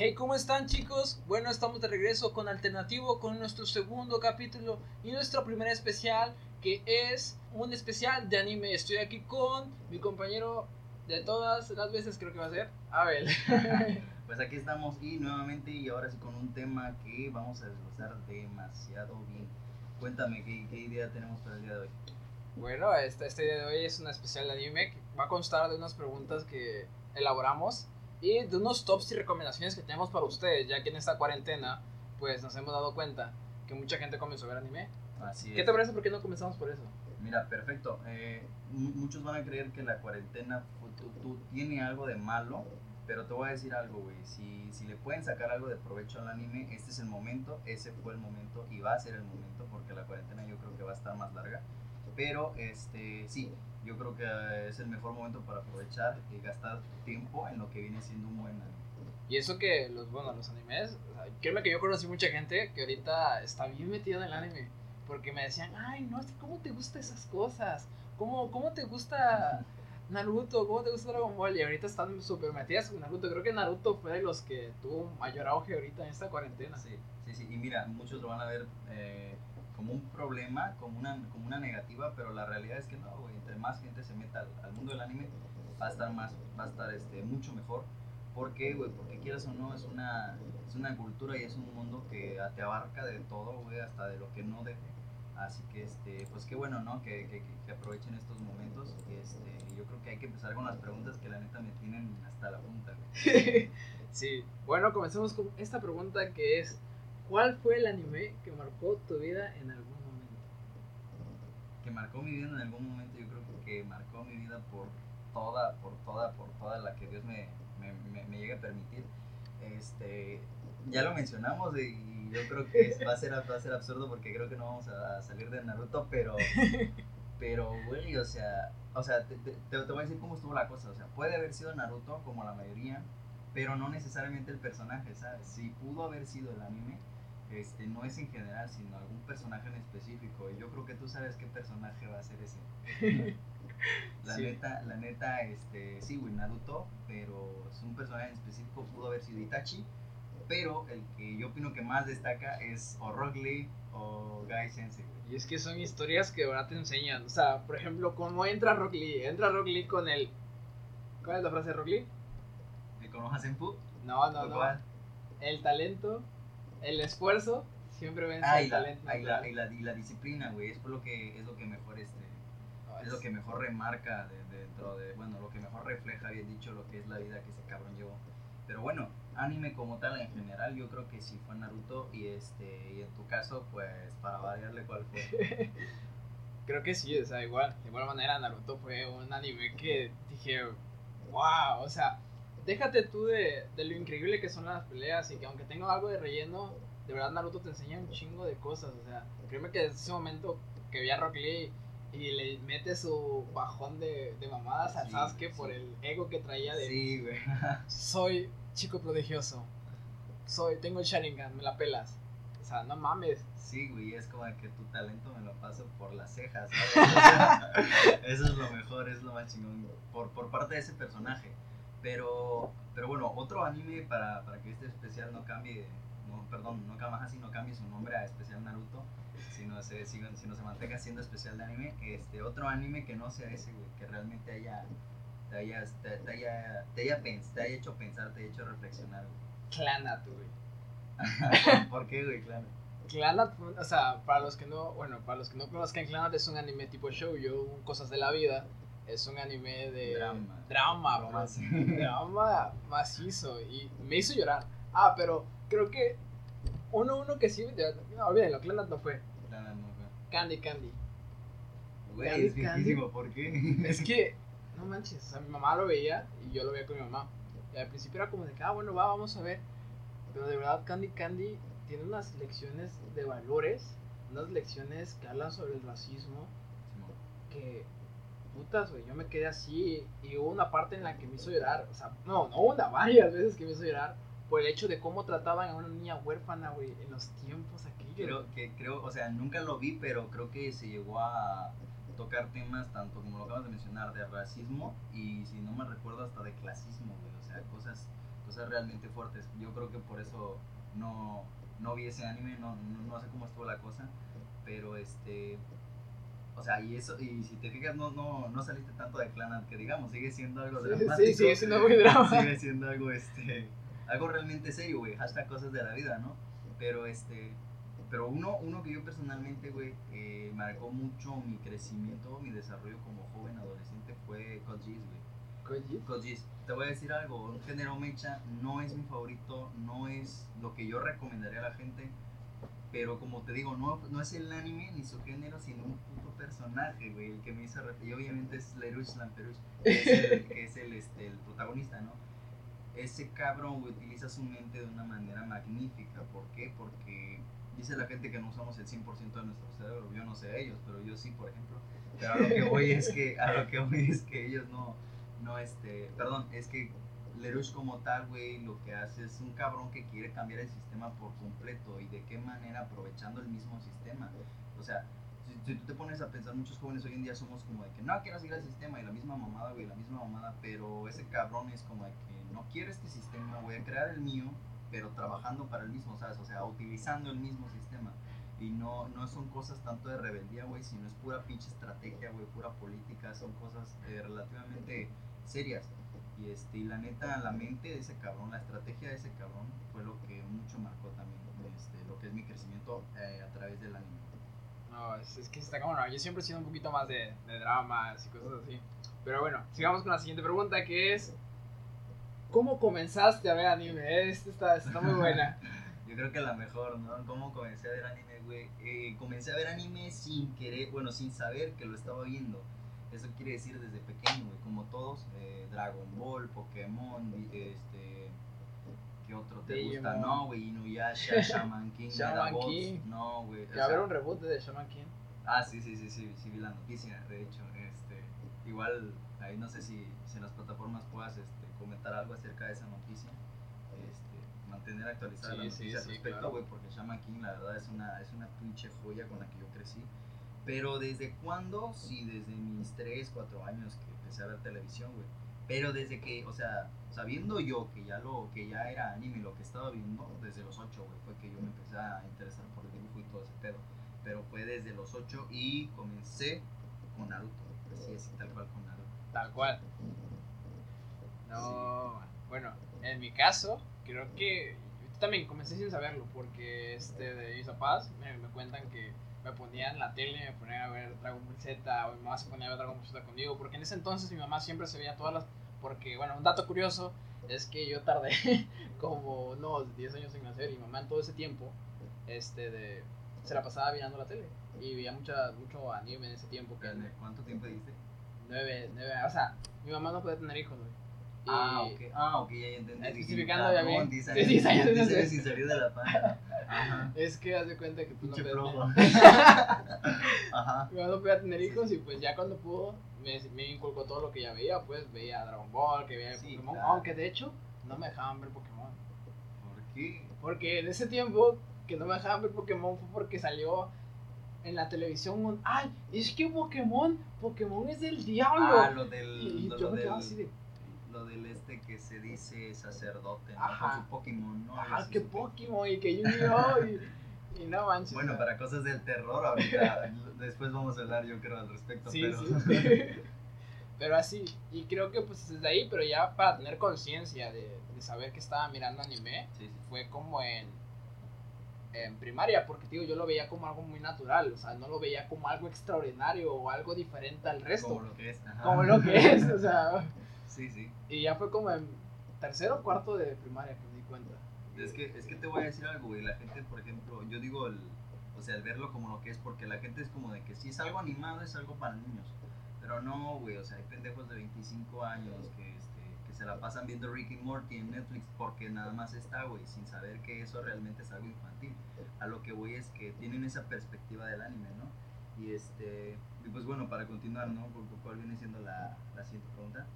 Hey, ¿cómo están chicos? Bueno, estamos de regreso con Alternativo, con nuestro segundo capítulo y nuestro primer especial, que es un especial de anime. Estoy aquí con mi compañero de todas las veces, creo que va a ser, Abel. Pues aquí estamos y nuevamente y ahora sí con un tema que vamos a desglosar demasiado bien. Cuéntame, ¿qué, qué idea tenemos para el día de hoy? Bueno, este, este día de hoy es un especial de anime que va a constar de unas preguntas que elaboramos y de unos tops y recomendaciones que tenemos para ustedes, ya que en esta cuarentena, pues nos hemos dado cuenta que mucha gente comenzó a ver anime. Así ¿Qué es. te parece? ¿Por qué no comenzamos por eso? Mira, perfecto. Eh, mu- muchos van a creer que la cuarentena tú, tú tiene algo de malo, pero te voy a decir algo, güey. Si, si le pueden sacar algo de provecho al anime, este es el momento, ese fue el momento y va a ser el momento porque la cuarentena yo creo que va a estar más larga. Pero este sí, yo creo que eh, es el mejor momento para aprovechar y gastar tiempo en lo que viene siendo un buen anime. Y eso que los, bueno, los animes, o sea, créeme que yo conocí mucha gente que ahorita está bien metida en el anime. Porque me decían, ay, no, ¿cómo te gustan esas cosas? ¿Cómo, ¿Cómo te gusta Naruto? ¿Cómo te gusta Dragon Ball? Y ahorita están súper metidas con Naruto. Creo que Naruto fue de los que tuvo mayor auge ahorita en esta cuarentena. Sí, sí, sí. Y mira, muchos lo van a ver eh, como un problema, como una, como una negativa, pero la realidad es que no, güey. Entre más gente se meta al, al mundo del anime, va a estar más, va a estar este, mucho mejor. ¿Por qué, güey? Porque quieras o no, es una, es una cultura y es un mundo que te abarca de todo, güey, hasta de lo que no debe. Así que, este, pues qué bueno, ¿no? Que, que, que- aprovechen estos momentos. Este, yo creo que hay que empezar con las preguntas que la neta me tienen hasta la punta, güey. sí. Bueno, comencemos con esta pregunta que es, ¿cuál fue el anime que marcó tu vida en algún momento? que marcó mi vida en algún momento, yo creo que marcó mi vida por toda, por toda, por toda la que Dios me, me, me, me llegue a permitir. Este, ya lo mencionamos y yo creo que va, a ser, va a ser absurdo porque creo que no vamos a salir de Naruto, pero, pero, güey, o sea, o sea te, te, te voy a decir cómo estuvo la cosa. O sea, puede haber sido Naruto como la mayoría, pero no necesariamente el personaje, ¿sabes? Si pudo haber sido el anime, este, no es en general, sino algún personaje en específico. Y yo creo que tú sabes qué personaje va a ser ese. La Sí. neta, la neta, este, sí, güey, Naruto, pero es un personaje en específico, pudo haber sido Itachi, pero el que yo opino que más destaca es o Rock Lee o Gai Sensei, güey. Y es que son historias que verdad te enseñan. O sea, por ejemplo, cómo entra Rock Lee. Entra Rock Lee con el... ¿Cuál es la frase de Rock Lee? ¿Me conoces Senpu? No, no, ¿O no. cuál? El talento, el esfuerzo, siempre vence Ah, el talento. ah, y la, natural. y la, y la disciplina, güey, es por lo que es lo que mejor este es lo que mejor remarca de- de- dentro de, bueno, lo que mejor refleja, bien dicho, lo que es la vida que ese cabrón llevó. Pero bueno, anime como tal en general, yo creo que sí fue Naruto y este, y en tu caso, pues, para variarle cuál fue. Creo que sí, o sea, igual. De igual manera, Naruto fue un anime que dije, wow, o sea, déjate tú de, de lo increíble que son las peleas y que aunque tenga algo de relleno, de verdad Naruto te enseña un chingo de cosas, o sea, créeme que desde ese momento que vi a Rock Lee y le mete su bajón de, de mamadas a Sí, Sasuke sí. por el ego que traía de Sí, güey. soy chico prodigioso, soy, tengo el Sharingan, me la pelas. O sea, no mames. Sí, güey, es como que tu talento me lo paso por las cejas, ¿sabes? Eso es lo mejor, es lo más chingón por, por parte de ese personaje. Pero, pero bueno, otro anime para, para que este especial no cambie, no, perdón, no cambie, así no cambie su nombre a especial Naruto, sino se, sino se mantenga siendo especial de anime. Este, otro anime que no sea ese, güey, que realmente haya, te haya, te, te haya, te haya, pens- te haya hecho pensar, te haya hecho reflexionar, güey. Clanat, güey. ¿Por qué, güey? Claro. Clanat, o sea, para los que no, bueno, para los que no conozcan, Clanat es un anime tipo shoujo, cosas de la vida. Es un anime de Drama. drama, Romance. bro. drama macizo y me hizo llorar. Ah, pero creo que uno uno que sí, no, olvídenlo, Clanat no fue. Claro, no, güey. Candy Candy. Güey, Candy, es viejísimo, ¿por qué? Es que no manches, o sea, mi mamá lo veía y yo lo veía con mi mamá. Y al principio era como de ah, bueno, va, vamos a ver. Pero de verdad, Candy Candy tiene unas lecciones de valores, unas lecciones que hablan sobre el racismo, que putas, güey, yo me quedé así y hubo una parte en la que me hizo llorar, o sea, no, no una, varias veces que me hizo llorar por el hecho de cómo trataban a una niña huérfana, güey, en los tiempos aquellos. Creo que, creo, o sea, nunca lo vi, pero creo que se llegó a tocar temas tanto como lo acabas de mencionar, de racismo y si no me recuerdo hasta de clasismo, güey, o sea, cosas cosas realmente fuertes. Yo creo que por eso no, no vi ese anime, no, no, no sé cómo estuvo la cosa, pero este... O sea, y eso, y si te fijas, no, no, no saliste tanto de clan que digamos, sigue siendo algo Sí, dramático. sí, sigue siendo muy drama. Sigue siendo algo, este, algo realmente serio, güey, hashtag cosas de la vida, ¿no? Pero, este, pero uno, uno que yo personalmente, güey, eh, marcó mucho mi crecimiento, mi desarrollo como joven adolescente fue Geass, güey. Koji. Code Geass. Te voy a decir algo, un género mecha no es mi favorito, no es lo que yo recomendaría a la gente, pero como te digo, no, no es el anime ni su género, sino un personaje, güey, el que me hizo referir. Y obviamente es Lerush Lamperush, que es el, que es el, este, el protagonista, ¿no? Ese cabrón güey, utiliza su mente de una manera magnífica. ¿Por qué? Porque dice la gente que no usamos el 100% de nuestro cerebro. Yo no sé ellos, pero yo sí, por ejemplo. Pero a lo que voy es que, a lo que voy es que ellos no, no, este, perdón, es que Lerush como tal, güey, lo que hace es un cabrón que quiere cambiar el sistema por completo. ¿Y de qué manera? Aprovechando el mismo sistema. O sea, si, tú te pones a pensar, muchos jóvenes hoy en día somos como de que no quiero seguir el sistema y la misma mamada, güey, la misma mamada, pero ese cabrón es como de que no quiero este sistema, voy a crear el mío, pero trabajando para el mismo, ¿sabes? O sea, utilizando el mismo sistema. Y no, no son cosas tanto de rebeldía, güey, sino es pura pinche estrategia, güey, pura política, son cosas eh, relativamente serias. Y, este, y la neta, la mente de ese cabrón, la estrategia de ese cabrón fue lo que mucho marcó también este, lo que es mi crecimiento eh, a través del anime. No, es, es que está como no. Yo siempre he sido un poquito más de, de dramas y cosas así. Pero bueno, sigamos con la siguiente pregunta que es. ¿Cómo comenzaste a ver anime? Esta está, está muy buena. Yo creo que la mejor, ¿no? ¿Cómo comencé a ver anime, güey? Eh, comencé a ver anime sin querer, bueno, sin saber que lo estaba viendo. Eso quiere decir desde pequeño, güey, como todos, eh, Dragon Ball, Pokémon, este... ¿Qué otro te gusta? Digimon. No, güey, Inuyasha, Shaman King, Shaman Medabots. King. No, güey. Que sea, un reboot de Shaman King. Ah, sí, sí, sí, sí, sí vi la noticia, de hecho, este, igual ahí no sé si, si en las plataformas puedas este, comentar algo acerca de esa noticia, este, mantener actualizada Sí, la sí, noticia al sí, respecto, claro. güey, porque Shaman King la verdad es una, es una pinche joya con la que yo crecí, pero ¿desde cuándo? Sí, desde mis 3, 4 años que empecé a ver televisión, güey, pero desde que, o sea, sabiendo yo que ya lo, que ya era anime lo que estaba viendo, desde los 8, güey, fue que yo me empecé a interesar por el dibujo y todo ese pedo pero fue desde los 8 y comencé con Naruto. Así es, tal cual con Naruto. Tal cual. No, bueno, en mi caso, creo que yo también comencé sin saberlo, porque este de mis papás me, me cuentan que me ponían la tele, me ponían a ver Dragon Ball Z, o mi mamá se ponía a ver Dragon Ball Z conmigo, porque en ese entonces mi mamá siempre se veía todas las, porque bueno, un dato curioso es que yo tardé como unos 10 años en nacer y mi mamá en todo ese tiempo, este de, se la pasaba mirando la tele y veía mucha, mucho anime en ese tiempo que ¿Cuánto tiempo diste? nueve, nueve, o sea, mi mamá no puede tener hijos, güey. Y- Ah, ok, ah, ok, ya entendí. Especificando ya bien. 10 Sí, años, 10 años, 10 sí. años sin salir de la página. Ajá. Es que haz de cuenta que pues, no podía tener- Ajá. no podía tener hijos y pues ya cuando pudo me, me inculcó todo lo que ya veía, pues veía Dragon Ball, que veía Sí, Pokémon, claro. aunque de hecho no me dejaban ver Pokémon. ¿Por qué? Porque en ese tiempo que no me dejaban ver Pokémon fue porque salió en la televisión un, ay, es que Pokémon, Pokémon es del diablo. Ah, lo del. y lo, yo lo me quedaba del así de, del este que se dice sacerdote, ¿no? Ajá. Con su Pokémon, ¿no? Así que. Pokémon y que Yu-Gi-Oh! y, y no manches. Bueno, para cosas del terror, ahorita después vamos a hablar, yo creo, al respecto. Sí, pero... sí. pero así, y creo que pues desde ahí, pero ya para tener conciencia de, de saber que estaba mirando anime, fue como en, en primaria, porque digo, yo lo veía como algo muy natural, o sea, no lo veía como algo extraordinario o algo diferente al resto, Como como, lo que es. Ajá. lo que es, o sea, Sí, sí. y ya fue como en tercero o cuarto de primaria que me di cuenta. Es que, es que te voy a decir algo, güey. La gente, por ejemplo, yo digo, el, o sea, el verlo como lo que es, porque la gente es como de que si es algo animado es algo para niños. Pero no, güey, o sea, hay pendejos de 25 años que, este, que se la pasan viendo Ricky Morty en Netflix porque nada más está, güey, sin saber que eso realmente es algo infantil. A lo que voy es que tienen esa perspectiva del anime, ¿no? Y este, y pues bueno, para continuar, ¿no? Cuál viene siendo la, la siguiente pregunta.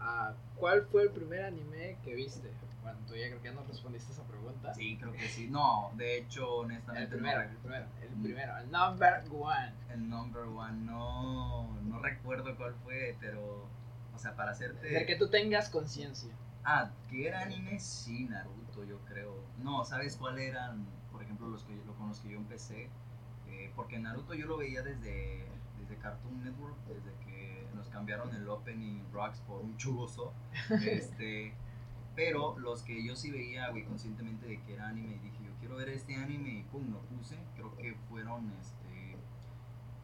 Ah, ¿Cuál fue el primer anime que viste? Bueno, tú ya creo que ya nos respondiste esa pregunta. Sí, creo que sí. No, de hecho, honestamente. El primero, no, el primero, el Mm. primero, el number one. El number one, no, no recuerdo cuál fue, pero, o sea, para hacerte... De que tú tengas conciencia. Ah, ¿qué era anime? Sí, Naruto, yo creo. No, ¿sabes cuál eran, por ejemplo, los que, con los que yo empecé? Eh, porque Naruto yo lo veía desde, desde Cartoon Network, desde que cambiaron el opening rocks por un chugoso. este, pero los que yo sí veía, güey, conscientemente de que era anime y dije, yo quiero ver este anime y pum, lo puse. Creo que fueron, este,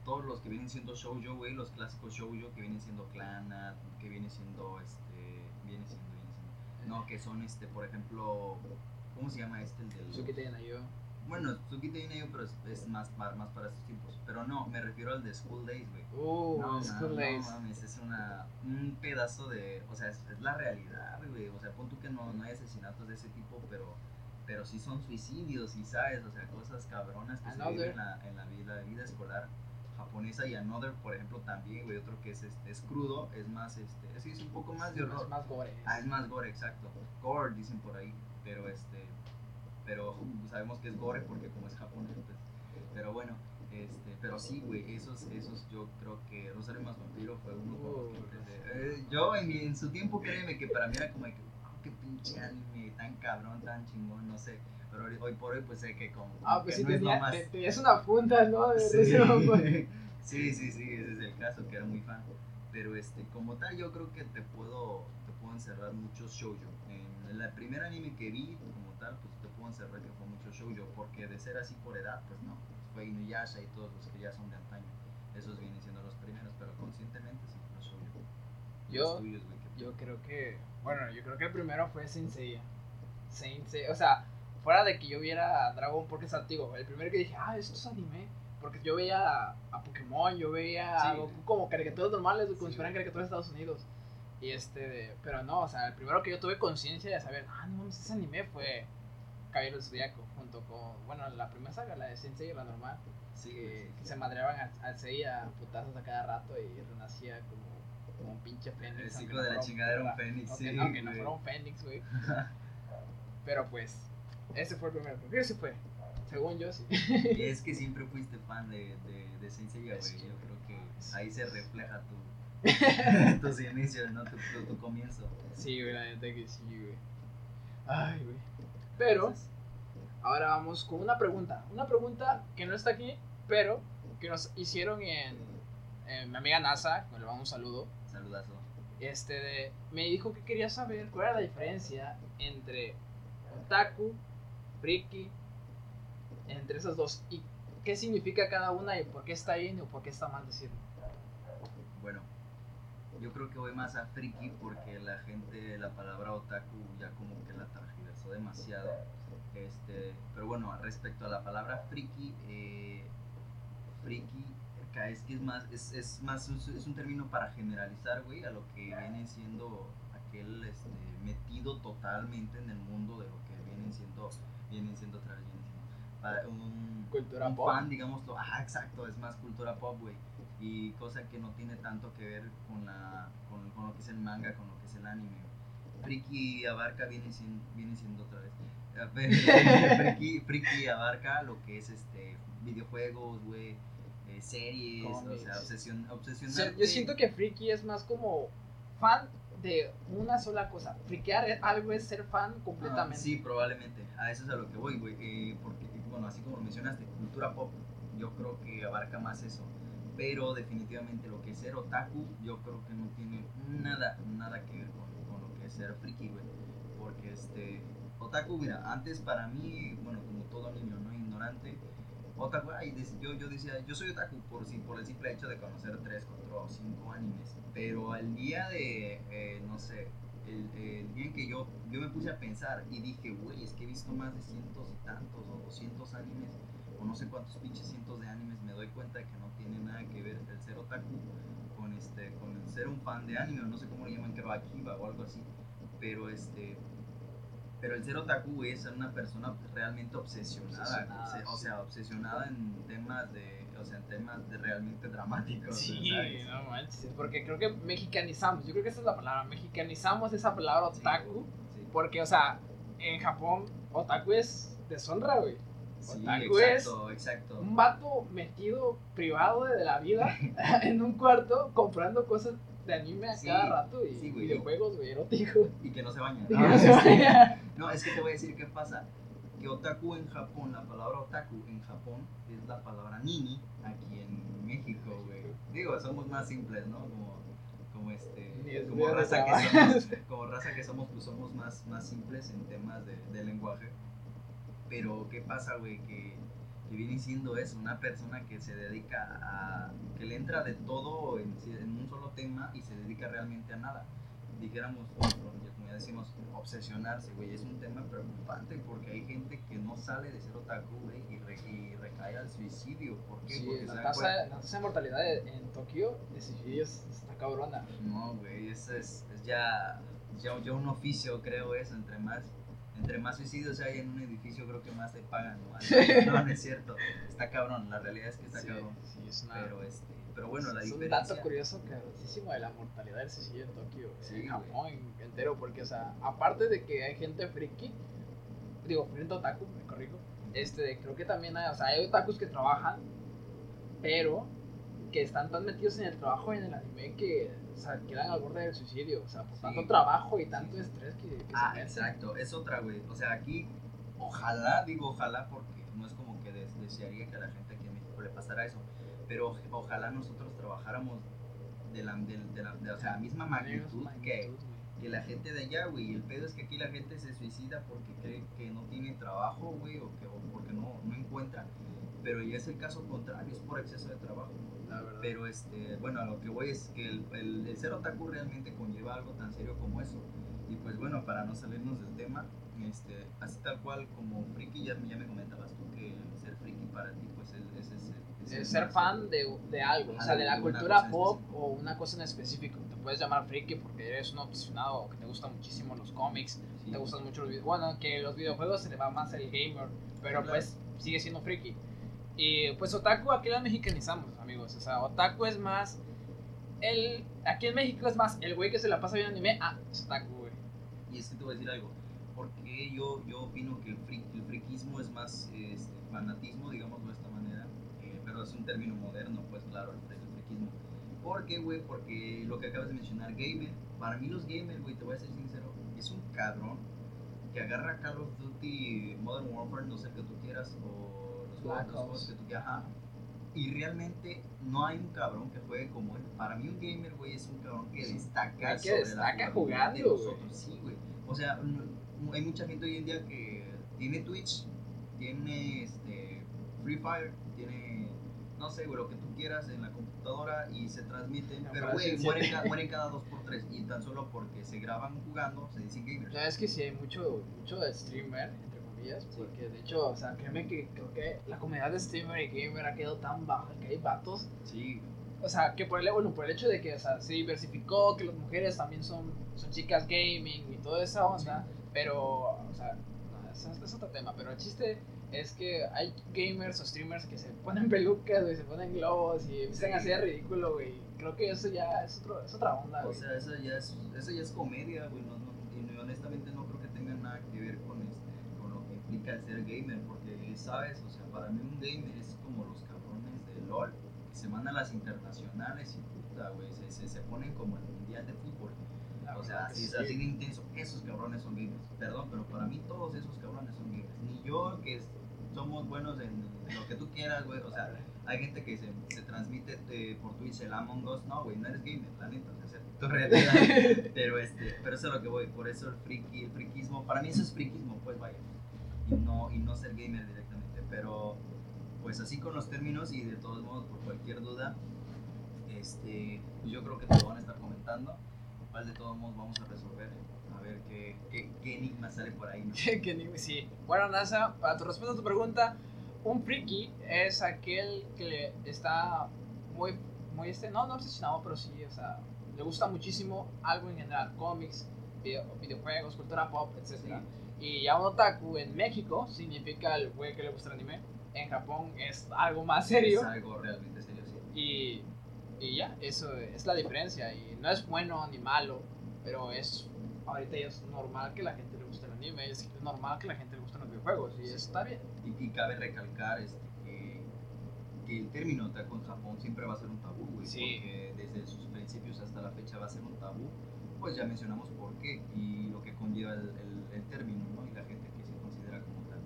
todos los que vienen siendo shoujo, güey, los clásicos shoujo que vienen siendo Clannad, que viene siendo, este, viene siendo, viene siendo, no, que son, este, por ejemplo, ¿cómo se llama este? El del... Bueno, Tsukite Nayo, pero es, es más, para- más para estos tiempos. Pero no, me refiero al de School Days, güey. Uh, No, School Days. no mames, es una, un pedazo de, o sea, es, es la realidad, güey, o sea, pon tú que no, no hay asesinatos de ese tipo, pero, pero sí son suicidios, y sabes, o sea, cosas cabronas que se viven en la, en la vida, vida escolar japonesa, y Another, por ejemplo, también, güey, otro que es, este, es crudo, es más, este, sí, es un poco más de Es horror, más gore. ah, es más gore, exacto, gore, dicen por ahí, pero este, pero sabemos que es gore porque como es japonés, pues, pero bueno, este, pero sí, güey, esos, esos yo creo que Rosario más Vampiro fue uno con los que Uh, empecé. Eh, yo en, en su tiempo, créeme que para mí era como de que, "Wow, qué pinche anime, tan cabrón, tan chingón, no sé, pero hoy, hoy por hoy pues sé que como, Ah, pues sí, no es tenía, más... te- tenías una punta, ¿no? De Sí. ese mamá. sí, sí, sí, ese es el caso, que era muy fan. Pero este, como tal, yo creo que te puedo, te puedo encerrar muchos shoujo. En la primera anime que vi, como tal, pues encerrar que fue mucho shoujo, porque de ser así por edad, pues no. Fue Inuyasha y todos los que ya son de antaño. Esos vienen siendo los primeros, pero conscientemente sí, los shoujo. Yo- tuyos, güey, ¿qué Yo creo que, bueno, yo creo que el primero fue Saint Seiya. Saint Seiya, o sea, fuera de que yo viera Dragon porque es antiguo, el primero que dije, ah, esto es anime. Porque yo veía a, a Pokémon, yo veía a Sí. Goku como caricaturas normales, como Sí, si fueran caricaturas de Estados Unidos. Y este, de- pero no, o sea, el primero que yo tuve conciencia de saber, ah, no mames, ese anime fue Caballero Zodiaco, junto con, bueno, la primera saga, la de Saint Seiya, la normal, Sí, que, sí, que se madreaban al, Seiya a putazos a cada rato y renacía como, como un pinche fénix. El ciclo no de la fuera un- chingadera un fénix, aunque, sí, aunque no fuera un fénix, güey. Pero pues, ese fue el primero. Creo que ese fue. Según yo, sí. Y es que siempre fuiste fan de, de, de Es güey. Yo creo que ahí se refleja tu, tus inicios, ¿no? Tu, tu, tu comienzo. Sí, güey, la neta que sí, güey. Ay, güey. Pero, ahora vamos con una pregunta. Una pregunta que no está aquí, pero que nos hicieron en, en mi amiga NASA, que le vamos un saludo. saludazo. Este de, me dijo que quería saber cuál era la diferencia entre otaku, friki, entre esas dos y qué significa cada una y por qué está bien o por qué está mal decirlo. Bueno, yo creo que voy más a friki porque la gente, la palabra otaku ya como que la demasiado. Este, pero bueno, respecto a la palabra friki, eh, friki es que es más, es, es más, es, un término para generalizar, güey, a lo que viene siendo aquel este, metido totalmente en el mundo de lo que vienen siendo, vienen siendo otra vez, vienen siendo, para un, Cultura un pop. fan, digámoslo, ah, exacto, es más cultura pop, güey. Y cosa que no tiene tanto que ver con, la, con, con lo que es el manga, con lo que es el anime. Friki abarca, viene siendo, viene siendo otra vez. Friki, friki abarca lo que es este videojuegos, güey, eh, series, o Cómics. sea, obsesión, O obsesionarte. yo siento que friki es más como fan de una sola cosa. Friquear es- algo es ser fan Ah, completamente. sí, probablemente. A eso es a lo que voy, güey. eh, porque, bueno, así como lo mencionaste, cultura pop, yo creo que abarca más eso. Pero definitivamente lo que es ser otaku, yo creo que no tiene nada, nada que ver con, ser friki, güey. Porque este, otaku, mira, antes para mí, bueno, como todo niño, ¿no? Ignorante, otaku, ay, yo, yo decía, yo soy otaku por, por el simple hecho de conocer 3, 4 o 5 animes. Pero al día de, eh, no sé, el, el día en que yo, yo me puse a pensar y dije, güey, es que he visto más de cientos y tantos o 200 animes, o no sé cuántos pinches cientos de animes, me doy cuenta de que no tiene nada que ver el ser otaku con, este, con ser un fan de anime, o no sé cómo le llaman, creo Akiba o algo así, pero este... Pero el ser otaku es ser una persona realmente obsesionada, Obsesionada, obse- o sí. sea, obsesionada en temas de, o sea, en temas de realmente dramáticos. Sí, ¿sabes? no manches, porque creo que mexicanizamos, yo creo que esa es la palabra, mexicanizamos esa palabra Sí, otaku, sí. porque, o sea, en Japón, otaku es deshonra, güey. Sí, Otaku es exacto. Un vato metido privado de la vida en un cuarto comprando cosas de anime a Sí, cada rato y sí, güey. videojuegos, güey, eróticos. Y que no se que no se bañan. No, es que te voy a decir qué pasa. Que otaku en Japón, la palabra otaku en Japón es la palabra nini aquí en México, güey. Digo, somos más simples, ¿no? Como, como este, como raza, que somos, como raza que somos, pues somos más, más simples en temas de, de lenguaje. Pero, ¿qué pasa, güey? Que, que viene siendo eso, una persona que se dedica a, que le entra de todo en, en un solo tema y se dedica realmente a nada dijéramos, como ya decimos, obsesionarse, güey, es un tema preocupante porque hay gente que no sale de ser otaku, güey, y, re- y recae al suicidio. ¿Por qué? Sí, porque la tasa, la tasa de mortalidad en Tokio de suicidios está cabrona. No, güey, eso es, es ya, ya, ya un oficio, creo eso, entre más... Entre más suicidios hay en un edificio, creo que más te pagan. No, no, no es cierto. Está cabrón, la realidad es que está Sí, cabrón. sí, es una... Pero, este, pero bueno, la es un diferencia... dato curioso cabrosísimo de la mortalidad del suicidio en Tokio, Sí, en. Japón entero, porque, o sea, aparte de que hay gente friki, digo, frente a otaku, me corrijo, este, creo que también hay, o sea, hay otakus que trabajan, pero que están tan metidos en el trabajo y en el anime que, o sea, quedan al borde del suicidio, o sea, por Sí. tanto trabajo y tanto estrés que, que Ah, se exacto, es otra, güey. O sea, aquí, ojalá, digo ojalá porque no es como que des- desearía que a la gente aquí en México le pasara eso, pero oj- ojalá nosotros trabajáramos de la, de, de la, de- o sea, la misma magnitud que, Magnitud, que la gente de allá, güey. El pedo es que aquí la gente se suicida porque cree que no tiene trabajo, güey, o, que, o porque no, no encuentra. Pero ya es el caso contrario, es por exceso de trabajo. La verdad. Pero, este, bueno, a lo que voy es que el, el, el ser otaku realmente conlleva algo tan serio como eso. Y pues bueno, para no salirnos del tema, este, así tal cual como friki, ya, me- ya me comentabas tú que el ser friki para ti, pues es, es, es- es ser fan de, de algo, o sea, de la cultura pop o una cosa en específico. Te puedes llamar friki porque eres un obsesionado o que te gustan muchísimo los cómics, Sí. te gustan mucho los videojuegos. Bueno, que los videojuegos se le va más el gamer, pero Claro. pues sigue siendo friki. Y pues otaku aquí la mexicanizamos, amigos. O sea, otaku es más el aquí en México es más el güey que se la pasa viendo anime, ah, es otaku, güey. Y es que te voy a decir algo, porque yo, yo opino que el, fri- el friquismo es más este, fanatismo, digámoslo de esta manera, eh, pero es un término moderno, pues claro, el friquismo. ¿Por qué, güey? Porque lo que acabas de mencionar, gamer, para mí los gamers, güey, te voy a ser sincero, es un cabrón que agarra Call of Duty, Modern Warfare, no sé qué tú quieras, o ajá, y realmente no hay un cabrón que juegue como él. Para mí un gamer, güey, es un cabrón que destaca El que sobre destaca la jugabilidad de jugando, nosotros. Sí, güey. O sea, mm, hay mucha gente hoy en día que tiene Twitch, tiene este, Free Fire, tiene, no sé, güey, lo que tú quieras en la computadora y se transmiten, No, pero, güey, mueren, ca- mueren cada dos por tres y tan solo porque se graban jugando se dicen gamers. Ya es que sí hay mucho, mucho streamer, porque de hecho, o sea, créeme que creo que la comunidad de streamer y gamer ha quedado tan baja que hay vatos Sí, o sea, que por el, bueno, por el hecho de que o sea, se diversificó, que las mujeres también son, son chicas gaming y toda esa onda, pero, o sea, no, es, es otro tema, pero el chiste es que hay gamers o streamers que se ponen pelucas, güey, se ponen globos y empiezan a hacer ridículo, güey. Creo que eso ya es, otro, es otra onda, O güey. sea, eso ya es, eso ya es comedia, güey. No, no- y honestamente no creo que tenga nada que ver con, este, implica el ser gamer. Porque, ¿sabes? O sea, para mí un gamer es como los cabrones de LOL. Que se mandan las internacionales y puta, güey. Se, se, se ponen como el mundial de fútbol. La O sea, así, sí. así de intenso. Esos cabrones son gamers. Perdón, pero para mí todos esos cabrones son gamers. Ni yo, que es- somos buenos en lo que tú quieras, güey. O sea, hay gente que se, se transmite eh, por Twitch el Among Us. No, güey, no eres gamer, la neta. O sea, tu realidad. pero, este, pero eso es lo que voy. Por eso el, friki, el friquismo, para mí eso es friquismo, pues vaya. Y no, y no ser gamer directamente. Pero, pues así con los términos y de todos modos, por cualquier duda, este, pues yo creo que te lo van a estar comentando. Igual de todos modos vamos a resolver. A ver qué, qué, qué enigma sale por ahí, ¿no? que ni- sí. Bueno, NASA, para tu respuesta a tu pregunta, un friki es aquel que está muy, muy este, no, no obsesionado, pero sí, o sea, le gusta muchísimo algo en general, cómics, video- videojuegos, cultura pop, etc. Y ya un otaku en México significa el güey que le gusta el anime. En Japón es algo más serio. Es algo realmente serio, sí. Y, y ya, eso es la diferencia. Y no es bueno ni malo, pero es ahorita ya es normal que la gente le guste el anime, es normal que la gente le gusten los videojuegos y Sí. está bien. Y, y cabe recalcar este, que que el término otaku en Japón siempre va a ser un tabú, güey. Sí. Porque desde sus principios hasta la fecha va a ser un tabú. Pues ya mencionamos por qué y lo que conlleva el, el- el término, ¿no? Y la gente que se considera como tal.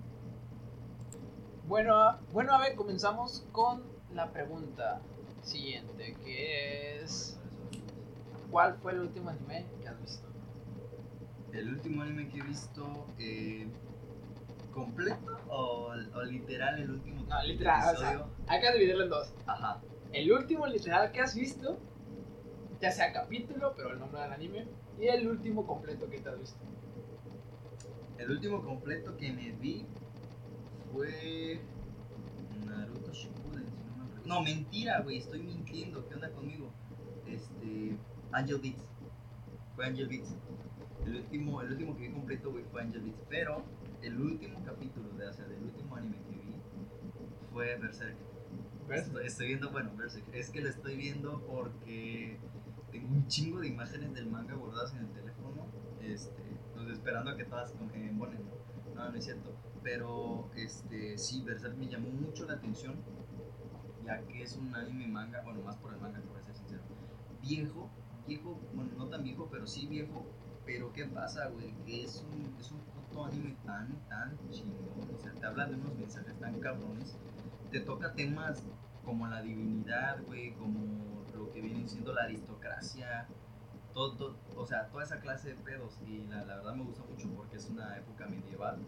Bueno, a- bueno, a ver, comenzamos con la pregunta siguiente, que es ¿cuál fue el último anime que has visto? El último anime que he visto, eh, ¿completo o, o literal el último No, literal, o sea, episodio? Hay que dividirlo en dos. Ajá. El último literal que has visto, ya sea capítulo, pero el nombre del anime, y el último completo que te has visto. El último completo que me vi fue Naruto Shippuden, si no me. No, mentira, güey, estoy mintiendo. ¿Qué onda conmigo? Este, Angel Beats. Fue Angel Beats. El último, el último que vi completo, güey, fue Angel Beats. Pero el último capítulo, de, o sea, del último anime que vi fue Berserk. Estoy, estoy viendo, bueno, Berserk. Es que lo estoy viendo porque tengo un chingo de imágenes del manga guardadas en el teléfono. Este, esperando a que todas embonen, ¿no? No, es cierto. Pero este, sí, Berserk me llamó mucho la atención. Ya que es un anime manga, bueno, más por el manga, a ser sincero. Viejo, viejo, bueno, no tan viejo, pero sí viejo. Pero ¿qué pasa, güey? Que es un, es un puto anime tan, tan chingón. O sea, te habla de unos mensajes tan cabrones te toca temas como la divinidad, güey, como lo que viene siendo la aristocracia, todo, todo- o sea, toda esa clase de pedos. Y la, la verdad me gusta mucho porque es una época medieval.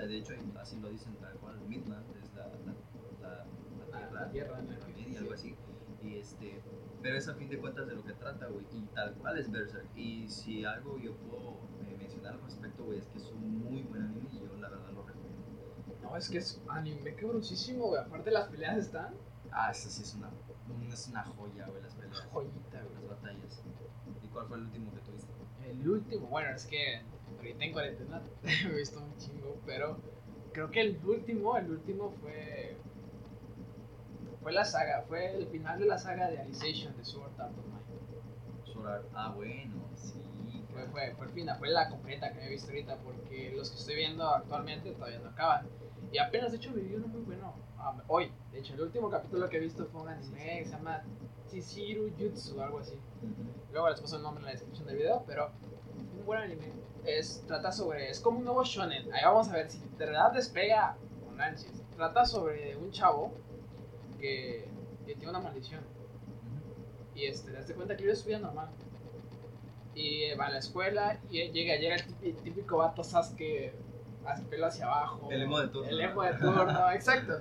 Eh, De hecho, así lo dicen tal cual, Midland es la, la, la- Ah, tierra, la tierra, Media, algo así. Y este, pero es a fin de cuentas de lo que trata, güey. Y tal cual es Berserk. Y si algo yo puedo eh, mencionar al respecto, güey, es que es un muy buen anime y yo la verdad lo recomiendo. No, es que es anime cabrosísimo, güey. Aparte las peleas están Ah, esa sí es una, un- es una joya, güey, las peleas. joyita, güey. Las batallas. ¿Y cuál fue el último que tuviste? El último, bueno, es que ahorita en cuarentena he visto un chingo, pero creo que el último, el último fue fue la saga, fue el final de la saga de Alicization de Sword Art Online. Sword Art. Ah, bueno, sí. Fue, fue, fue el final, fue la completa que he visto ahorita, porque los que estoy viendo actualmente todavía no acaban. Y apenas, de hecho, me vi uno muy bueno um, hoy. De hecho, el último capítulo que he visto fue un anime que se llama Chichiru Jutsu, algo así. Luego les paso el nombre en la descripción del video, pero un buen anime. Es, trata sobre, es como un nuevo shonen. Ahí vamos a ver si de verdad despega con ansias. Trata sobre un chavo que, que tiene una maldición. Y este, te das cuenta que vive su vida normal. Y va a la escuela y llega, llega el típico, vato Sasuke, hace pelo hacia abajo. El emo de turno. El emo de turno, exacto.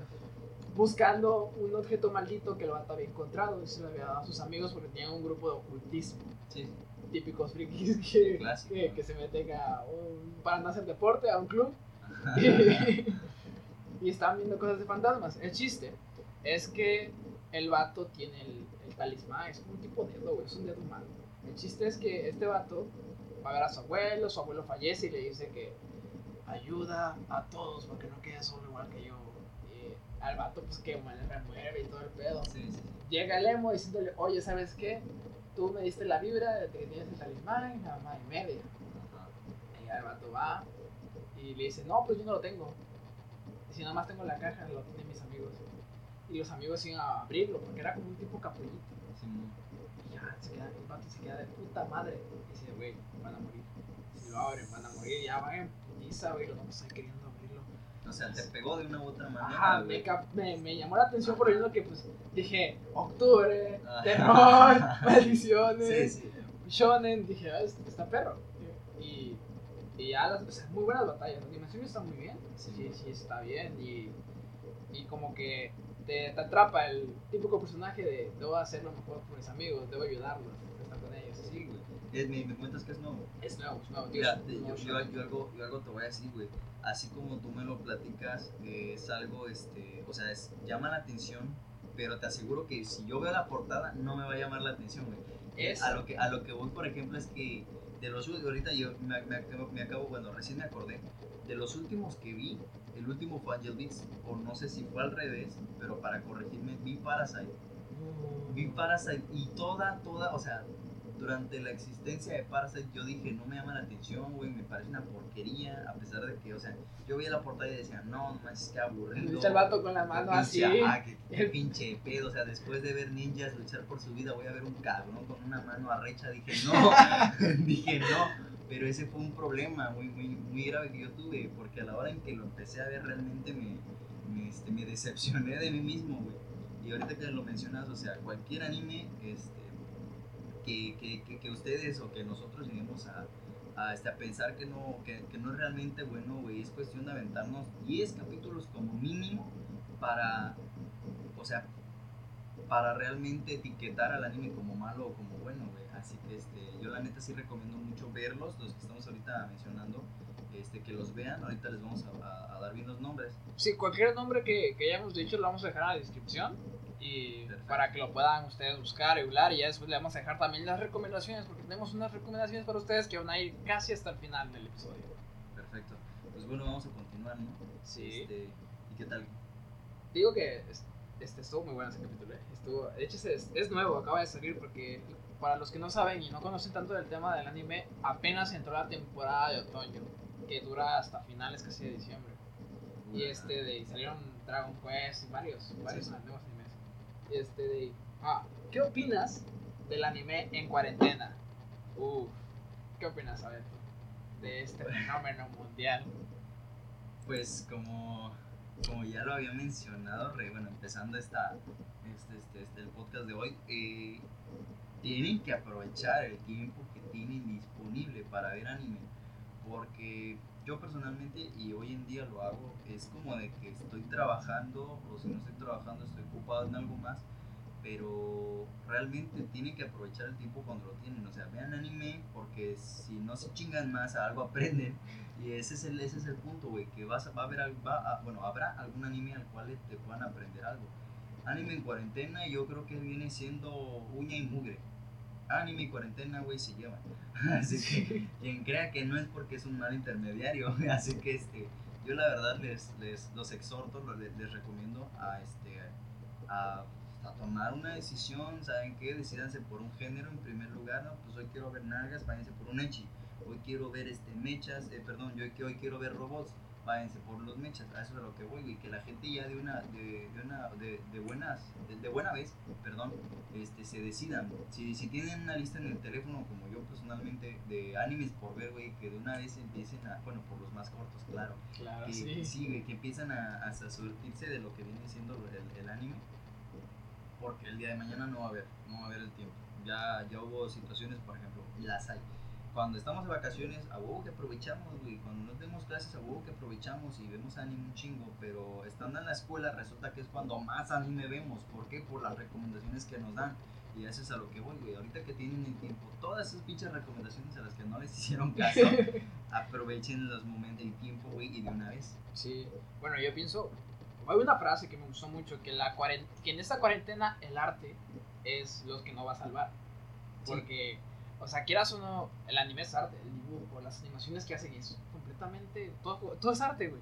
Buscando un objeto maldito que el vato había encontrado y se lo había dado a sus amigos porque tenían un grupo de ocultismo. Sí, Típicos frikis que, que, que se meten a un, para no hacer deporte, a un club y, y estaban viendo cosas de fantasmas. El chiste es que el vato tiene el, el talismán, es un tipo dedo, güey, es un dedo humano. El chiste es que este vato va a ver a su abuelo, su abuelo fallece y le dice que ayuda a todos porque no quede solo igual que yo. Y al vato pues que me remueve y todo el pedo. sí, sí, sí. Llega el emo diciéndole, oye, ¿sabes qué? Tú me diste la vibra de que tienes el talismán, nada más y media. Y el vato va y le dice, no, pues yo no lo tengo. Y si nada más tengo la caja, lo tienen mis amigos. Y los amigos iban a abrirlo, porque era como un tipo capullito. Sí. Y se queda, el vato se queda de puta madre. Y dice, güey, van a morir. Si lo abren, van a morir. Ya van en putiza, güey, los vamos a ir queriendo abrirlo. O sea, te pegó de una u otra manera. Ajá, me, me, me llamó la atención por lo que pues dije, octubre, Ah. terror, maldiciones. Sí, sí. Shonen, dije, ah, este está perro. Y, y ya las, o sea, muy buenas batallas. La animación está muy bien. Sí. Sí, sí, está bien. Y, y como que te, te atrapa el típico personaje de debo hacer lo mejor por mis amigos, debo ayudarlos, estar con ellos. Sí, güey. Me, me cuentas que es nuevo. Es nuevo, es nuevo. Mira, te- yo, yo, yo algo, yo algo te voy a decir, güey. Así como tú me lo platicas, eh, es algo, este, o sea, es, llama la atención, pero te aseguro que si yo veo la portada, no me va a llamar la atención, güey. Es- A lo que, a lo que voy, por ejemplo, es que de los últimos, ahorita yo me, me me acabo- bueno, recién me acordé, de los últimos que vi, el último fue Angel Beats, o no sé si fue al revés, pero para corregirme, vi Parasite. Vi Parasite y toda, toda, o sea, durante la existencia de Parasite yo dije, no me llama la atención, güey, me parece una porquería, a pesar de que, o sea, yo veía la portada y decía, no, no manches, qué aburrido. Lucha el vato con la mano así. Ah, qué, qué pinche pedo, o sea, después de ver ninjas luchar por su vida, voy a ver un cabrón con una mano arrecha, dije, no, dije, no. Pero ese fue un problema muy, muy, muy grave que yo tuve, porque a la hora en que lo empecé a ver realmente me, me, este, me decepcioné de mí mismo, güey. Y ahorita que lo mencionas, o sea, cualquier anime este, que, que, que, ustedes o que nosotros lleguemos a, a, este, pensar que no, que, que, no es realmente bueno, güey, es cuestión de aventarnos 10 capítulos como mínimo para, o sea, para realmente etiquetar al anime como malo o como bueno, güey. Así que este, yo la neta sí recomiendo mucho verlos, los que estamos ahorita mencionando, este, que los vean. Ahorita les vamos a, a, dar bien los nombres. Sí, cualquier nombre que, que, hayamos dicho lo vamos a dejar en la descripción. Y para que lo puedan ustedes buscar y hablar. Y ya después le vamos a dejar también las recomendaciones, porque tenemos unas recomendaciones para ustedes que van a ir casi hasta el final del episodio. Perfecto. Pues bueno, vamos a continuar, ¿no? Sí. Este, ¿Y qué tal? Digo que este, estuvo muy bueno ese capítulo. ¿eh? Estuvo, de hecho, es, es nuevo, acaba de salir porque para los que no saben y no conocen tanto del tema del anime, apenas entró la temporada de otoño, que dura hasta finales casi de diciembre. Y este de salieron Dragon Quest y varios, varios sí. nuevos animes. Y este de ah, ¿qué opinas del anime en cuarentena? Uf, ¿qué opinas, Abeto? De este fenómeno mundial. Pues como, como ya lo había mencionado, re, bueno, empezando esta, este, este, este, el podcast de hoy, eh, tienen que aprovechar el tiempo que tienen disponible para ver anime. Porque yo personalmente, y hoy en día lo hago, es como de que estoy trabajando, o si no estoy trabajando, estoy ocupado en algo más. Pero realmente tienen que aprovechar el tiempo cuando lo tienen. O sea, vean anime porque si no se chingan más, a algo aprenden. Y ese es el, ese es el punto, güey, que vas a, va a haber, va a, bueno, habrá algún anime al cual te puedan aprender algo. Anime en cuarentena yo creo que viene siendo uña y mugre anime y cuarentena, güey, se llevan. Así que quien crea que no es porque es un mal intermediario, así que este, yo la verdad les, les los exhorto, les, les recomiendo a, este, a, a, tomar una decisión, ¿saben qué? Decídanse por un género en primer lugar, ¿no? Pues hoy quiero ver nalgas, váyanse por un echi. Hoy quiero ver este mechas, eh, perdón, yo hoy quiero ver robots, váyanse por los mechas, a eso es a lo que voy, y que la gente ya de una, de, de una, de, de buenas, de, de, buena vez, perdón, este, se decidan. Si, si tienen una lista en el teléfono, como yo personalmente, de animes por ver, güey, que de una vez empiecen a, bueno, por los más cortos, claro, claro que, sí. sí, güey, que empiezan a, a, surtirse de lo que viene siendo el, el, anime, porque el día de mañana no va a haber, no va a haber el tiempo. Ya, ya hubo situaciones, por ejemplo, las hay cuando estamos de vacaciones, a huevo que aprovechamos, güey. Cuando no tenemos clases, a huevo que aprovechamos y vemos anime un chingo. Pero estando en la escuela, resulta que es cuando más anime vemos. ¿Por qué? Por las recomendaciones que nos dan. Y eso es a lo que voy, güey. Ahorita que tienen el tiempo, todas esas pinches recomendaciones a las que no les hicieron caso, aprovechen los momentos del tiempo, güey, y de una vez. Sí, bueno, yo pienso. Hay una frase que me gustó mucho: que, la que en esta cuarentena el arte es lo que no va a salvar. Porque. Sí o sea, quieras o no, el anime es arte, el dibujo, las animaciones que hacen es completamente. Todo, todo es arte, güey.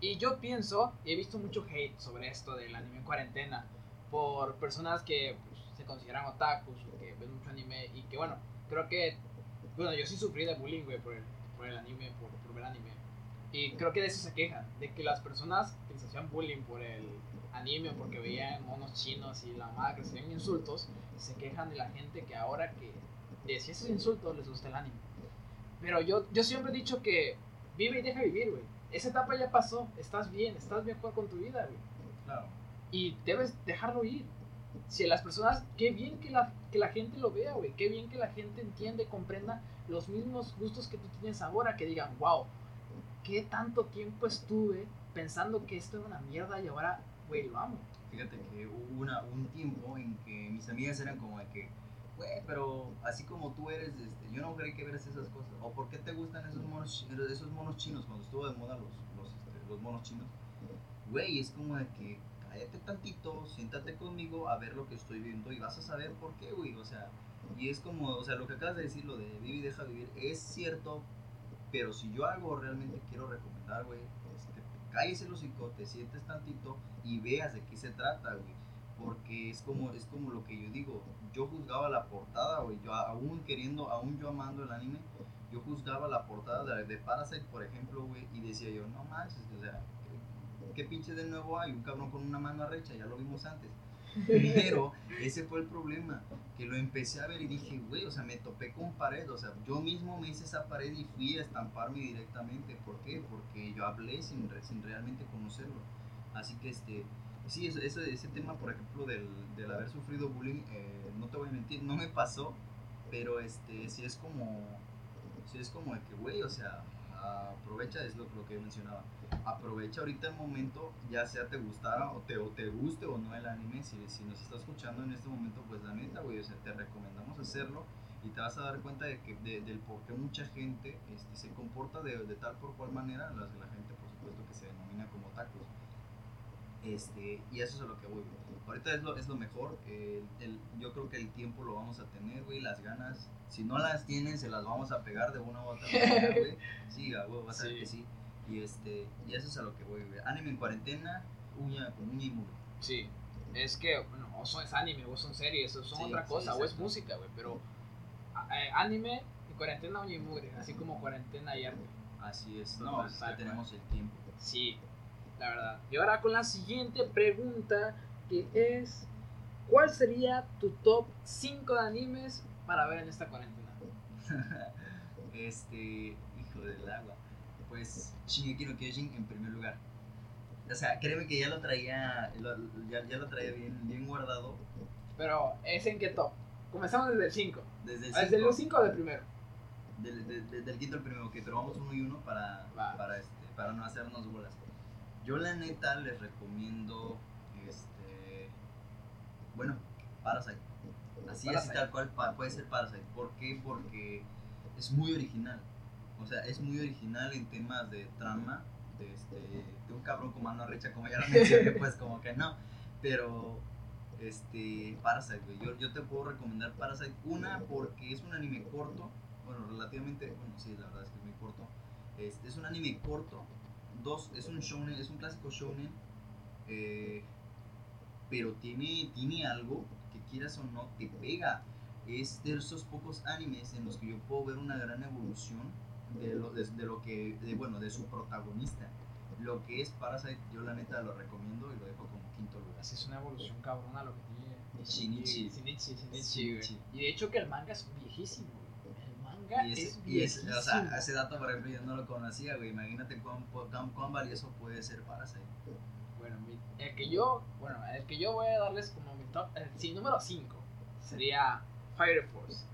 Y yo pienso, y he visto mucho hate sobre esto del anime en cuarentena, por personas que pues, se consideran otakus que ven mucho anime y que, bueno, creo que. Bueno, yo sí sufrí de bullying, güey, por el, por el anime, por, por ver anime. Y creo que de eso se quejan, de que las personas que se hacían bullying por el anime porque veían monos chinos y la madre que se insultos, se quejan de la gente que ahora que de si esos insultos les gusta el anime. Pero yo, yo siempre he dicho que vive y deja vivir, güey. Esa etapa ya pasó, estás bien, estás mejor con tu vida, güey. Claro. Y debes dejarlo ir. Si las personas, qué bien que la, que la gente lo vea, güey. Qué bien que la gente entiende, comprenda los mismos gustos que tú tienes ahora. Que digan, wow, qué tanto tiempo estuve pensando que esto era una mierda y ahora, güey, lo amo. Fíjate que hubo una, un tiempo en que mis amigas eran como de que güey, pero así como tú eres, este, yo no creí que veras esas cosas. ¿O por qué te gustan esos monos, esos monos chinos cuando estuvo de moda los, los, este, los monos chinos? Güey, es como de que cállate tantito, siéntate conmigo a ver lo que estoy viendo y vas a saber por qué, güey. O sea, y es como, o sea, lo que acabas de decir, lo de vive y deja vivir, es cierto, pero si yo algo realmente quiero recomendar, güey, es que te el hocico, te sientes tantito y veas de qué se trata, güey porque es como, es como lo que yo digo, yo juzgaba la portada, güey, yo aún queriendo, aún yo amando el anime, yo juzgaba la portada de, de Parasite, por ejemplo, güey, y decía yo, no manches, o sea, ¿qué, pinche de nuevo hay? Un cabrón con una mano arrecha, ya lo vimos antes. Pero ese fue el problema, que lo empecé a ver y dije, güey, o sea, me topé con pared, o sea, yo mismo me hice esa pared y fui a estamparme directamente. ¿Por qué? Porque yo hablé sin, sin realmente conocerlo. Así que, este, sí, ese, ese tema, por ejemplo, del, del haber sufrido bullying, eh, no te voy a mentir, no me pasó, pero este, sí es como, sí es como de que, güey, o sea, aprovecha, es lo, lo, que yo mencionaba, aprovecha ahorita el momento, ya sea te gustara o te, o te guste o no el anime, si, si nos estás escuchando en este momento, pues la neta, güey, o sea, te recomendamos hacerlo y te vas a dar cuenta de que, de, del por qué mucha gente este, se comporta de, de, tal por cual manera, la, la gente, por supuesto, que se denomina como tacos. Este, y eso es a lo que voy, Ahorita es lo, es lo mejor. el, yo creo que el tiempo lo vamos a tener, güey. Las ganas, si no las tienen, se las vamos a pegar de una u otra manera, güey. Sí, güey, vas a ver que sí. Y, este, y eso es a lo que voy, güey. Anime en cuarentena, uña con uña y muro. Sí. Es que, bueno, o son, es anime, o son series, o son otra cosa, o es música, güey. Pero eh, anime y cuarentena, uña y mugre. Así como cuarentena y arte. Así es, no, ya tenemos el tiempo. Sí, la verdad. Y ahora con la siguiente pregunta que es ¿cuál sería tu top 5 de animes para ver en esta cuarentena? este, hijo del agua. Pues Shingeki no Kyojin en primer lugar. O sea, créeme que ya lo traía ya, ya, lo traía bien, bien guardado. Pero, ¿es en qué top? Comenzamos desde el 5. Desde el 5. ¿Desde el 5 o del primero? Del, del, del, quinto al primero, ok, pero vamos uno y uno para, para, este, para no hacernos bolas. Yo la neta les recomiendo bueno, Parasite. Así es, tal cual puede ser Parasite. ¿Por qué? Porque es muy original. O sea, es muy original en temas de trama, de, este, de un cabrón con mano recha, como ya mencioné, pues como que no. Pero, este, Parasite, güey. Yo, yo te puedo recomendar Parasite. Una, porque es un anime corto. Bueno, relativamente, bueno, sí, la verdad es que es muy corto. Este, es un anime corto. Dos, es un shonen, es un clásico shonen. Eh, pero tiene, tiene algo que quieras o no te pega. Es de esos pocos animes en los que yo puedo ver una gran evolución de lo, de, lo que, de, bueno, de su protagonista. Lo que es Parasite, yo la neta lo recomiendo y lo dejo como quinto lugar. Así es una evolución cabrona lo que tiene Shinichi. Shinichi, Shinichi, Y de hecho que el manga es viejísimo, El manga es, viejísimo. o sea, ese dato, por ejemplo, yo no lo conocía, güey. Imagínate cuán, cuán, cuán valioso puede ser Parasite el que yo, bueno, el que yo voy a darles como mi top, el, sí, número 5 sería Fire Force.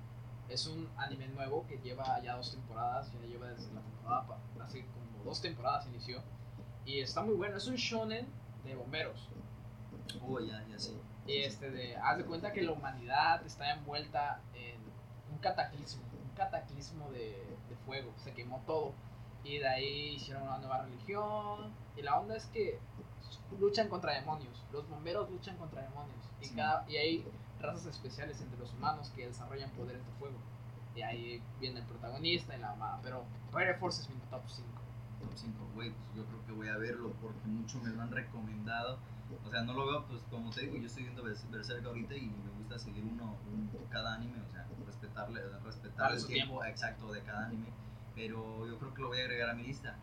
Es un anime nuevo que lleva ya dos temporadas, ya lleva desde la temporada, hace como dos temporadas inició. Y está muy bueno, es un shonen de bomberos. Oh, ya, ya sí. Y este de, haz de cuenta que la humanidad está envuelta en un cataclismo, cataclismo de, de fuego, se quemó todo. Y de ahí hicieron una nueva religión. Y la onda es que luchan contra demonios. Los bomberos luchan contra demonios. Y, cada, y hay razas especiales entre los humanos que desarrollan poderes de fuego. Y ahí viene el protagonista y la amada. Pero Fire Force es mi top 5. Top 5, güey, pues yo creo que voy a verlo porque mucho me lo han recomendado. O sea, no lo veo, pues como te digo, yo estoy viendo Berserk ahorita y me gusta seguir uno, cada anime, o sea, respetarle, respetar el tiempo, exacto de cada anime. Pero yo creo que lo voy a agregar a mi lista.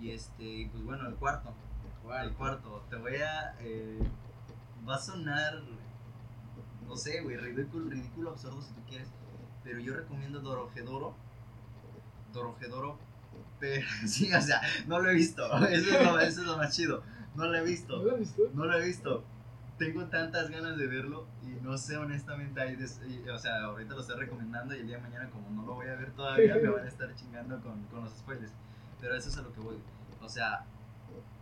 Y este, pues bueno, el cuarto, el cuarto. Te voy a. Eh, va a sonar. No sé, güey, ridículo, ridículo, absurdo si tú quieres. Pero yo recomiendo Dorojedoro. Dorojedoro. Pero, sí, o sea, no lo he visto. Eso es lo, eso es lo más chido. No lo he visto. ¿No lo he visto? No lo he visto. Tengo tantas ganas de verlo y no sé honestamente ahí, o sea, ahorita lo estoy recomendando y el día de mañana como no lo voy a ver todavía me van a estar chingando con, con los spoilers. Pero eso es a lo que voy. O sea,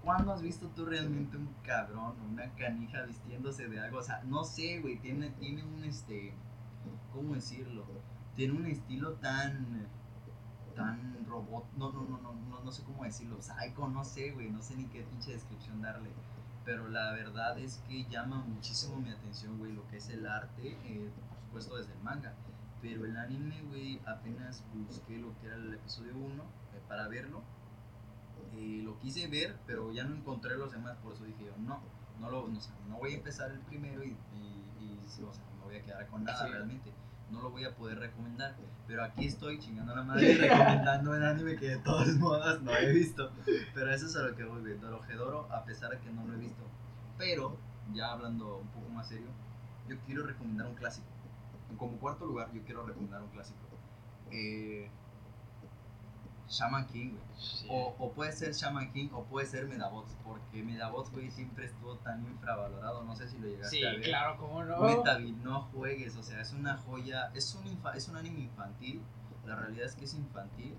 ¿Cuándo has visto tú realmente un cabrón, una canija vistiéndose de algo? O sea, no sé, güey, tiene, tiene un, este, ¿cómo decirlo? Tiene un estilo tan, tan robot, no, no, no, no, no, no sé cómo decirlo, psycho, no sé, güey, no sé ni qué pinche descripción darle. Pero la verdad es que llama muchísimo mi atención, güey, lo que es el arte, eh, por supuesto desde el manga. Pero el anime, güey, apenas busqué lo que era el episodio 1 eh, para verlo lo quise ver, pero ya no encontré los demás, por eso dije yo, no, no, lo, no, o sea, no voy a empezar el primero y, y, o sea, no voy a quedar con nada Sí. realmente. No lo voy a poder recomendar. Pero aquí estoy chingando la madre recomendando un anime que de todos modos no he visto. Pero eso es a lo que voy, güey. Dorohedoro, a pesar de que no lo he visto. Pero, ya hablando un poco más serio, yo quiero recomendar un clásico. Como cuarto lugar, yo quiero recomendar un clásico. Eh, Shaman King, güey. Sí. O, o puede ser Shaman King o puede ser Medabots, porque Medabots, güey, siempre estuvo tan infravalorado. No sé si lo llegaste Sí, a ver. claro, cómo no. Metavi, no juegues, o sea, es una joya, es un, infa- es un anime infantil, la realidad es que es infantil,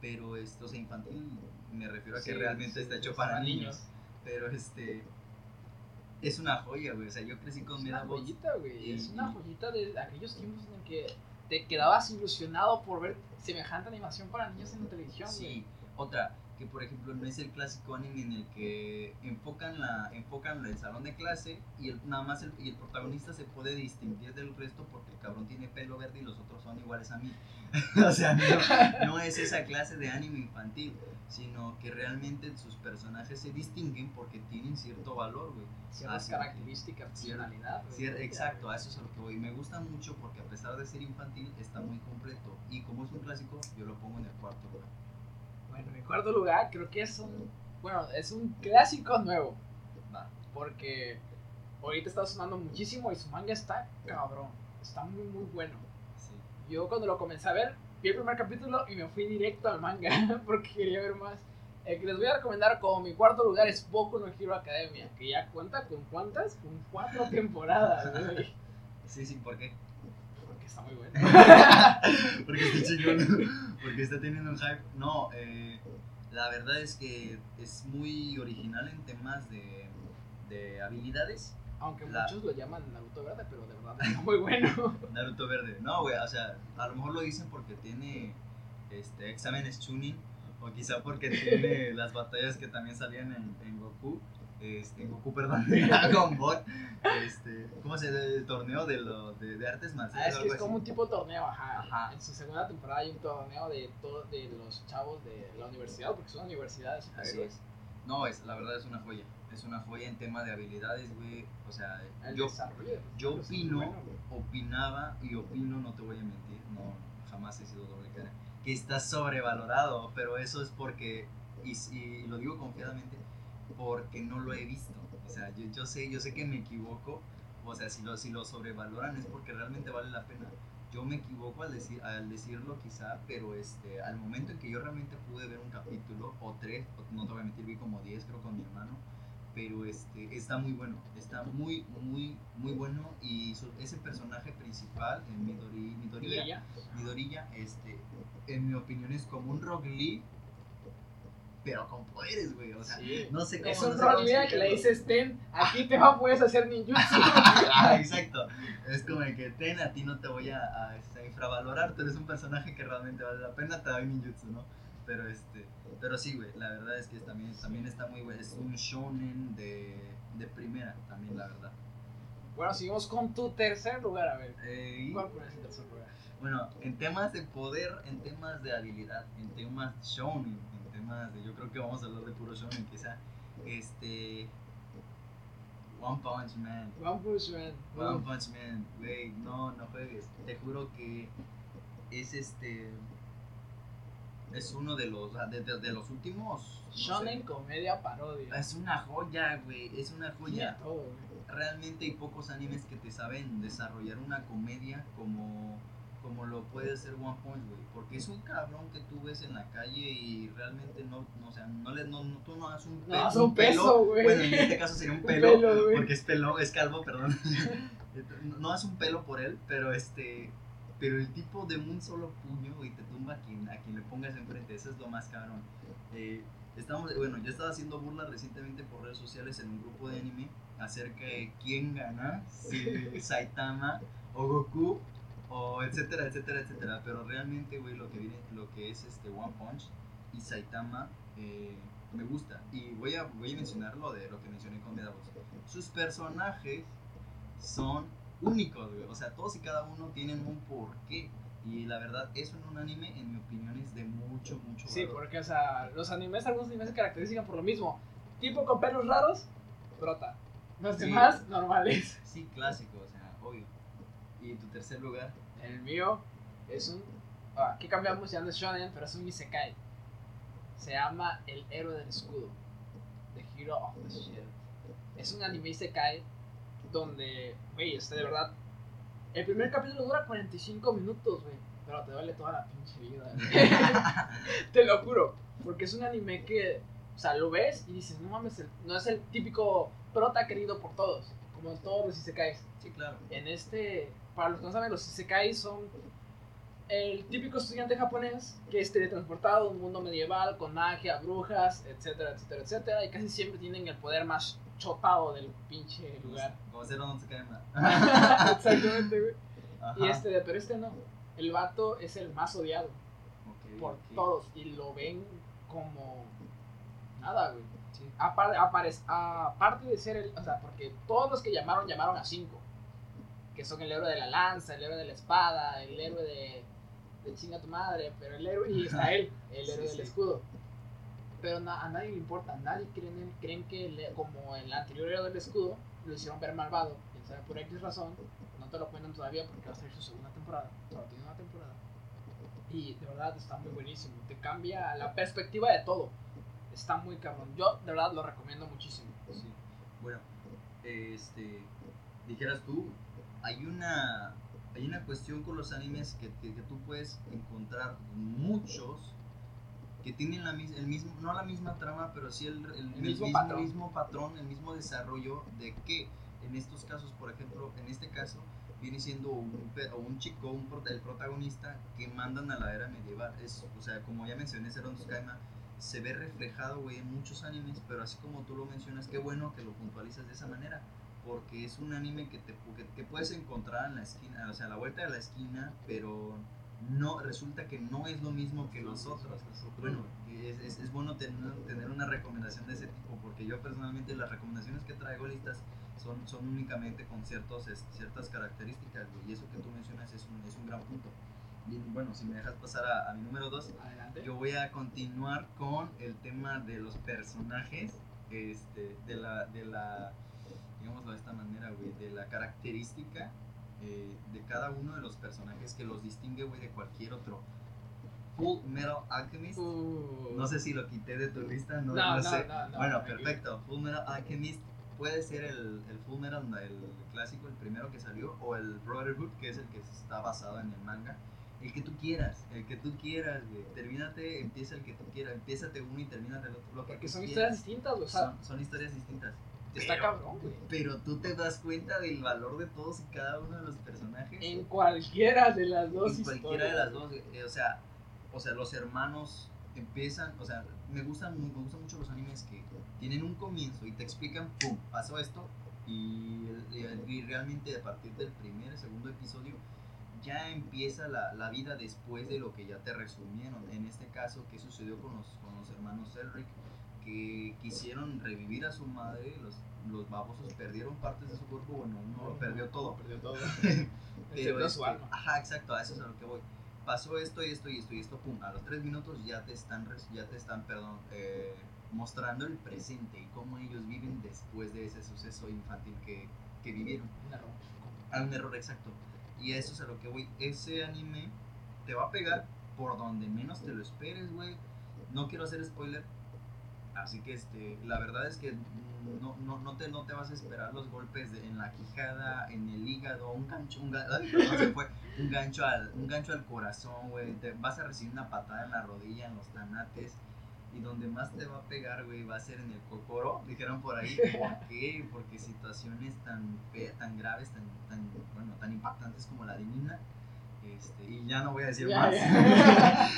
pero esto, o sea, infantil me refiero a que Sí, realmente sí, está hecho para niños, pero este, es una joya, güey, o sea, yo crecí con Es una Medabots, joyita, güey. Es una joyita de aquellos tiempos en que te quedabas ilusionado por ver semejante animación para niños en la televisión, güey. Sí, otra, que por ejemplo no es el clásico anime en el que enfocan la enfocan el salón de clase y el, nada más el, y el protagonista se puede distinguir del resto porque el cabrón tiene pelo verde y los otros son iguales a mí. o sea, no, no es esa clase de anime infantil, sino que realmente sus personajes se distinguen porque tienen cierto valor, güey. Ciertas características, personalidad. Cier- exacto, a eso es a lo que voy. Me gusta mucho porque a pesar de ser infantil está muy completo y como es un clásico, yo lo pongo en el cuarto lugar. Cuarto lugar creo que es un. Bueno, es un clásico nuevo. Porque ahorita está sonando muchísimo y su manga está cabrón. Está muy, muy bueno. Sí. Yo cuando lo comencé a ver, vi el primer capítulo y me fui directo al manga porque quería ver más. El que les voy a recomendar como mi cuarto lugar es Boku no Hero Academia, que ya cuenta con cuántas? Con cuatro temporadas, güey. Sí, sí, ¿por qué? Porque está muy bueno. Porque está chingón. Porque está teniendo un hype. No, eh, la verdad es que es muy original en temas de, de habilidades. Aunque La- muchos lo llaman Naruto Verde, pero de verdad está muy bueno. Naruto Verde. No, güey, o sea, a lo mejor lo dicen porque tiene este, exámenes Chunin. O quizá porque tiene las batallas que también salían en, en Goku. Este, Goku, perdón, de Dragon Ball. Este, ¿Cómo se llama? El torneo de, lo, de, de artes Ah, marciales. es o que es como un tipo de torneo, ajá. Ajá. En su segunda temporada hay un torneo de todo, de los chavos de la universidad, porque son universidades. Así es. No, es, la verdad es una joya. Es una joya en tema de habilidades, güey. O sea, El yo yo es opino- bueno, opinaba y opino, no te voy a mentir, no, jamás he sido doble cara, que está sobrevalorado, pero eso es porque, y, y lo digo confiadamente, porque no lo he visto. O sea, yo, yo sé, yo sé que me equivoco, o sea, si lo, si lo sobrevaloran es porque realmente vale la pena. Yo me equivoco al, decir, al decirlo quizá, pero este, al momento en que yo realmente pude ver un capítulo o tres, o- no te voy a mentir, vi como diez creo con mi hermano, pero este, está muy bueno, está muy, muy, muy bueno y su- ese personaje principal, Midori. Midoriya, este, en mi opinión es como un Rock Lee, pero con poderes, güey, o sea, Sí. no sé cómo. Es no un Lee que le dices, ten, aquí te va, puedes hacer ninjutsu. ah, exacto. Es como el que ten, a ti no te voy a, a, este, infravalorar, tú eres un personaje que realmente vale la pena, te doy ninjutsu, ¿no? Pero este, pero sí, güey, la verdad es que también, también está muy bueno, es un shonen de, de primera, también la verdad. bueno, seguimos con tu tercer lugar, a ver. Eh, ¿Cuál pones en tercer lugar? Bueno, en temas de poder, en temas de habilidad, en temas shonen, en temas yo creo que vamos a hablar de puro shonen quizá, este, One Punch Man, One Punch Man. One Punch Man, güey, no, no juegues, te juro que es este, es uno de los, de, de- de los últimos, no Shonen, sé, comedia, parodia. es una joya, güey, es una joya. todo, realmente hay pocos animes que te saben desarrollar una comedia como, como lo puede ser One Punch, güey. Porque es un cabrón que tú ves en la calle y realmente no, no o sea, no le, no, no- tú no das un, No pe- das un peso, güey. Bueno, en este caso sería un Un pelo, pelo, güey. porque es pelo, es calvo, perdón. no, no das un pelo por él, pero este, pero el tipo de un solo puño y te tumba a quien, a quien le pongas enfrente, eso es lo más cabrón. Eh, estamos, bueno, yo estaba haciendo burla recientemente por redes sociales en un grupo de anime acerca de quién gana, si Saitama o Goku o etcétera, etcétera, etcétera. Pero realmente, güey, lo que viene, lo que es este One Punch y Saitama eh, me gusta. Y voy a, voy a mencionar lo de lo que mencioné con Medabots. Sus personajes son únicos, güey. O sea, todos y cada uno tienen un porqué. Y la verdad, eso en un anime, en mi opinión, es de mucho, mucho Sí, valor. porque, o sea, los animes, algunos animes se caracterizan por lo mismo. Tipo con pelos raros, prota. Los Sí. demás, normales. Sí, clásico, o sea, obvio. ¿Y tu tercer lugar? El mío es un. ah, Aquí cambiamos ya no es shonen, pero es un isekai. Se llama El héroe del escudo. The Hero of the Shield. Es un anime isekai donde, güey, este de verdad. El primer capítulo dura 45 minutos, güey. Pero te duele toda la pinche vida, te lo juro. Porque es un anime que, o sea, lo ves y dices, no mames, no es el típico prota querido por todos. Como en todos los isekais Sí, claro. en este, para los que no saben, los isekai son el típico estudiante japonés que es teletransportado a un mundo medieval con magia, brujas, etcétera, etcétera, etcétera, y casi siempre tienen el poder más chotado del pinche lugar. Como cero no se cae mal. Exactamente, güey. Ajá. Y este, pero este no. El vato es el más odiado por todos y lo ven como nada, güey. Sí. Apar- aparec- aparte de ser el, o sea, porque todos los que llamaron, llamaron a cinco. Que son el héroe de la lanza, el héroe de la espada, el héroe de, de chinga tu madre, pero el héroe, y está él, el Sí, héroe del sí. escudo. Pero na- a nadie le importa, nadie cree en él, creen que el- como el anterior héroe del escudo, lo hicieron ver malvado, quién sabe por X razón, no te lo cuentan todavía porque va a ser su segunda temporada, solo tiene una temporada. Y de verdad está muy buenísimo, te cambia la perspectiva de todo, está muy cabrón, yo de verdad lo recomiendo muchísimo. Sí. Bueno, este, dijeras tú, hay una, hay una cuestión con los animes que, que, que tú puedes encontrar muchos que tienen la, el mismo, no la misma trama, pero sí el, el- el mismo mismo, patrón. mismo patrón, el mismo desarrollo de que en estos casos, por ejemplo, en este caso, viene siendo un, un chico, un, el protagonista que mandan a la era medieval. Es, o sea, como ya mencioné, Seron Tsukaima se ve reflejado, güey, en muchos animes, pero así como tú lo mencionas, qué bueno que lo puntualizas de esa manera, porque es un anime que, te, que, que puedes encontrar en la esquina, o sea, a la vuelta de la esquina, pero no resulta que no es lo mismo que los otros. Bueno, es, es, es bueno tener, tener una recomendación de ese tipo, porque yo personalmente las recomendaciones que traigo listas son, son únicamente con ciertos, es- ciertas características, y eso que tú mencionas es un, es un gran punto. Y bueno, si me dejas pasar a, a mi número 2, Adelante. yo voy a continuar con el tema de los personajes, este, de la, de la, digámoslo de esta manera, güey, de la característica eh, de cada uno de los personajes que los distingue, güey, de cualquier otro. Full Metal Alchemist, Uh. no sé si lo quité de tu lista, no, No, no sé. no, no, bueno, perfecto. Full Metal Alchemist puede ser el, el Full Metal, el clásico, el primero que salió, o el Brotherhood, que es el que está basado en el manga. El que tú quieras, el que tú quieras, güey. Termínate, empieza el que tú quieras. Empiézate uno y termínate el otro. Lo que Porque son quieras. historias distintas, o sea, Son, son historias distintas. Está cabrón, güey. Pero tú te das cuenta del valor de todos y cada uno de los personajes. En cualquiera de las dos en cualquiera de las dos, eh, o sea, o sea, los hermanos empiezan, o sea, me gustan, me gustan mucho los animes que tienen un comienzo y te explican, pum, pasó esto y, y- y realmente a partir del primer, segundo episodio ya empieza la, la vida después de lo que ya te resumieron. En este caso, ¿qué sucedió con los, con los hermanos Elric? Que quisieron revivir a su madre, los, los babosos perdieron partes de su cuerpo, bueno, uno lo perdió todo. Perdió todo. Pero su este, alma. Ajá, exacto, a eso es a lo que voy. Pasó esto y esto y esto y esto, pum, a los tres minutos ya te están, ya te están, perdón, eh, mostrando el presente y cómo ellos viven después de ese suceso infantil que, que vivieron. Un error. A un error exacto. Y a eso es a lo que voy. Ese anime te va a pegar por donde menos te lo esperes, güey. No quiero hacer spoiler. Así que este, la verdad es que no, no, no, te, no te vas a esperar los golpes de- en la quijada, en el hígado, un gancho, un, ga- ay, perdón, se fue. un gancho al, un gancho al corazón, güey. Te vas a recibir una patada en la rodilla, en los tanates. Y donde más te va a pegar, güey, va a ser en el cocoro, dijeron por ahí. ¿Por qué? Porque situaciones tan tan graves, tan, tan, bueno, tan impactantes como la de Nina. Este, y ya no voy a decir Ya, más. ya.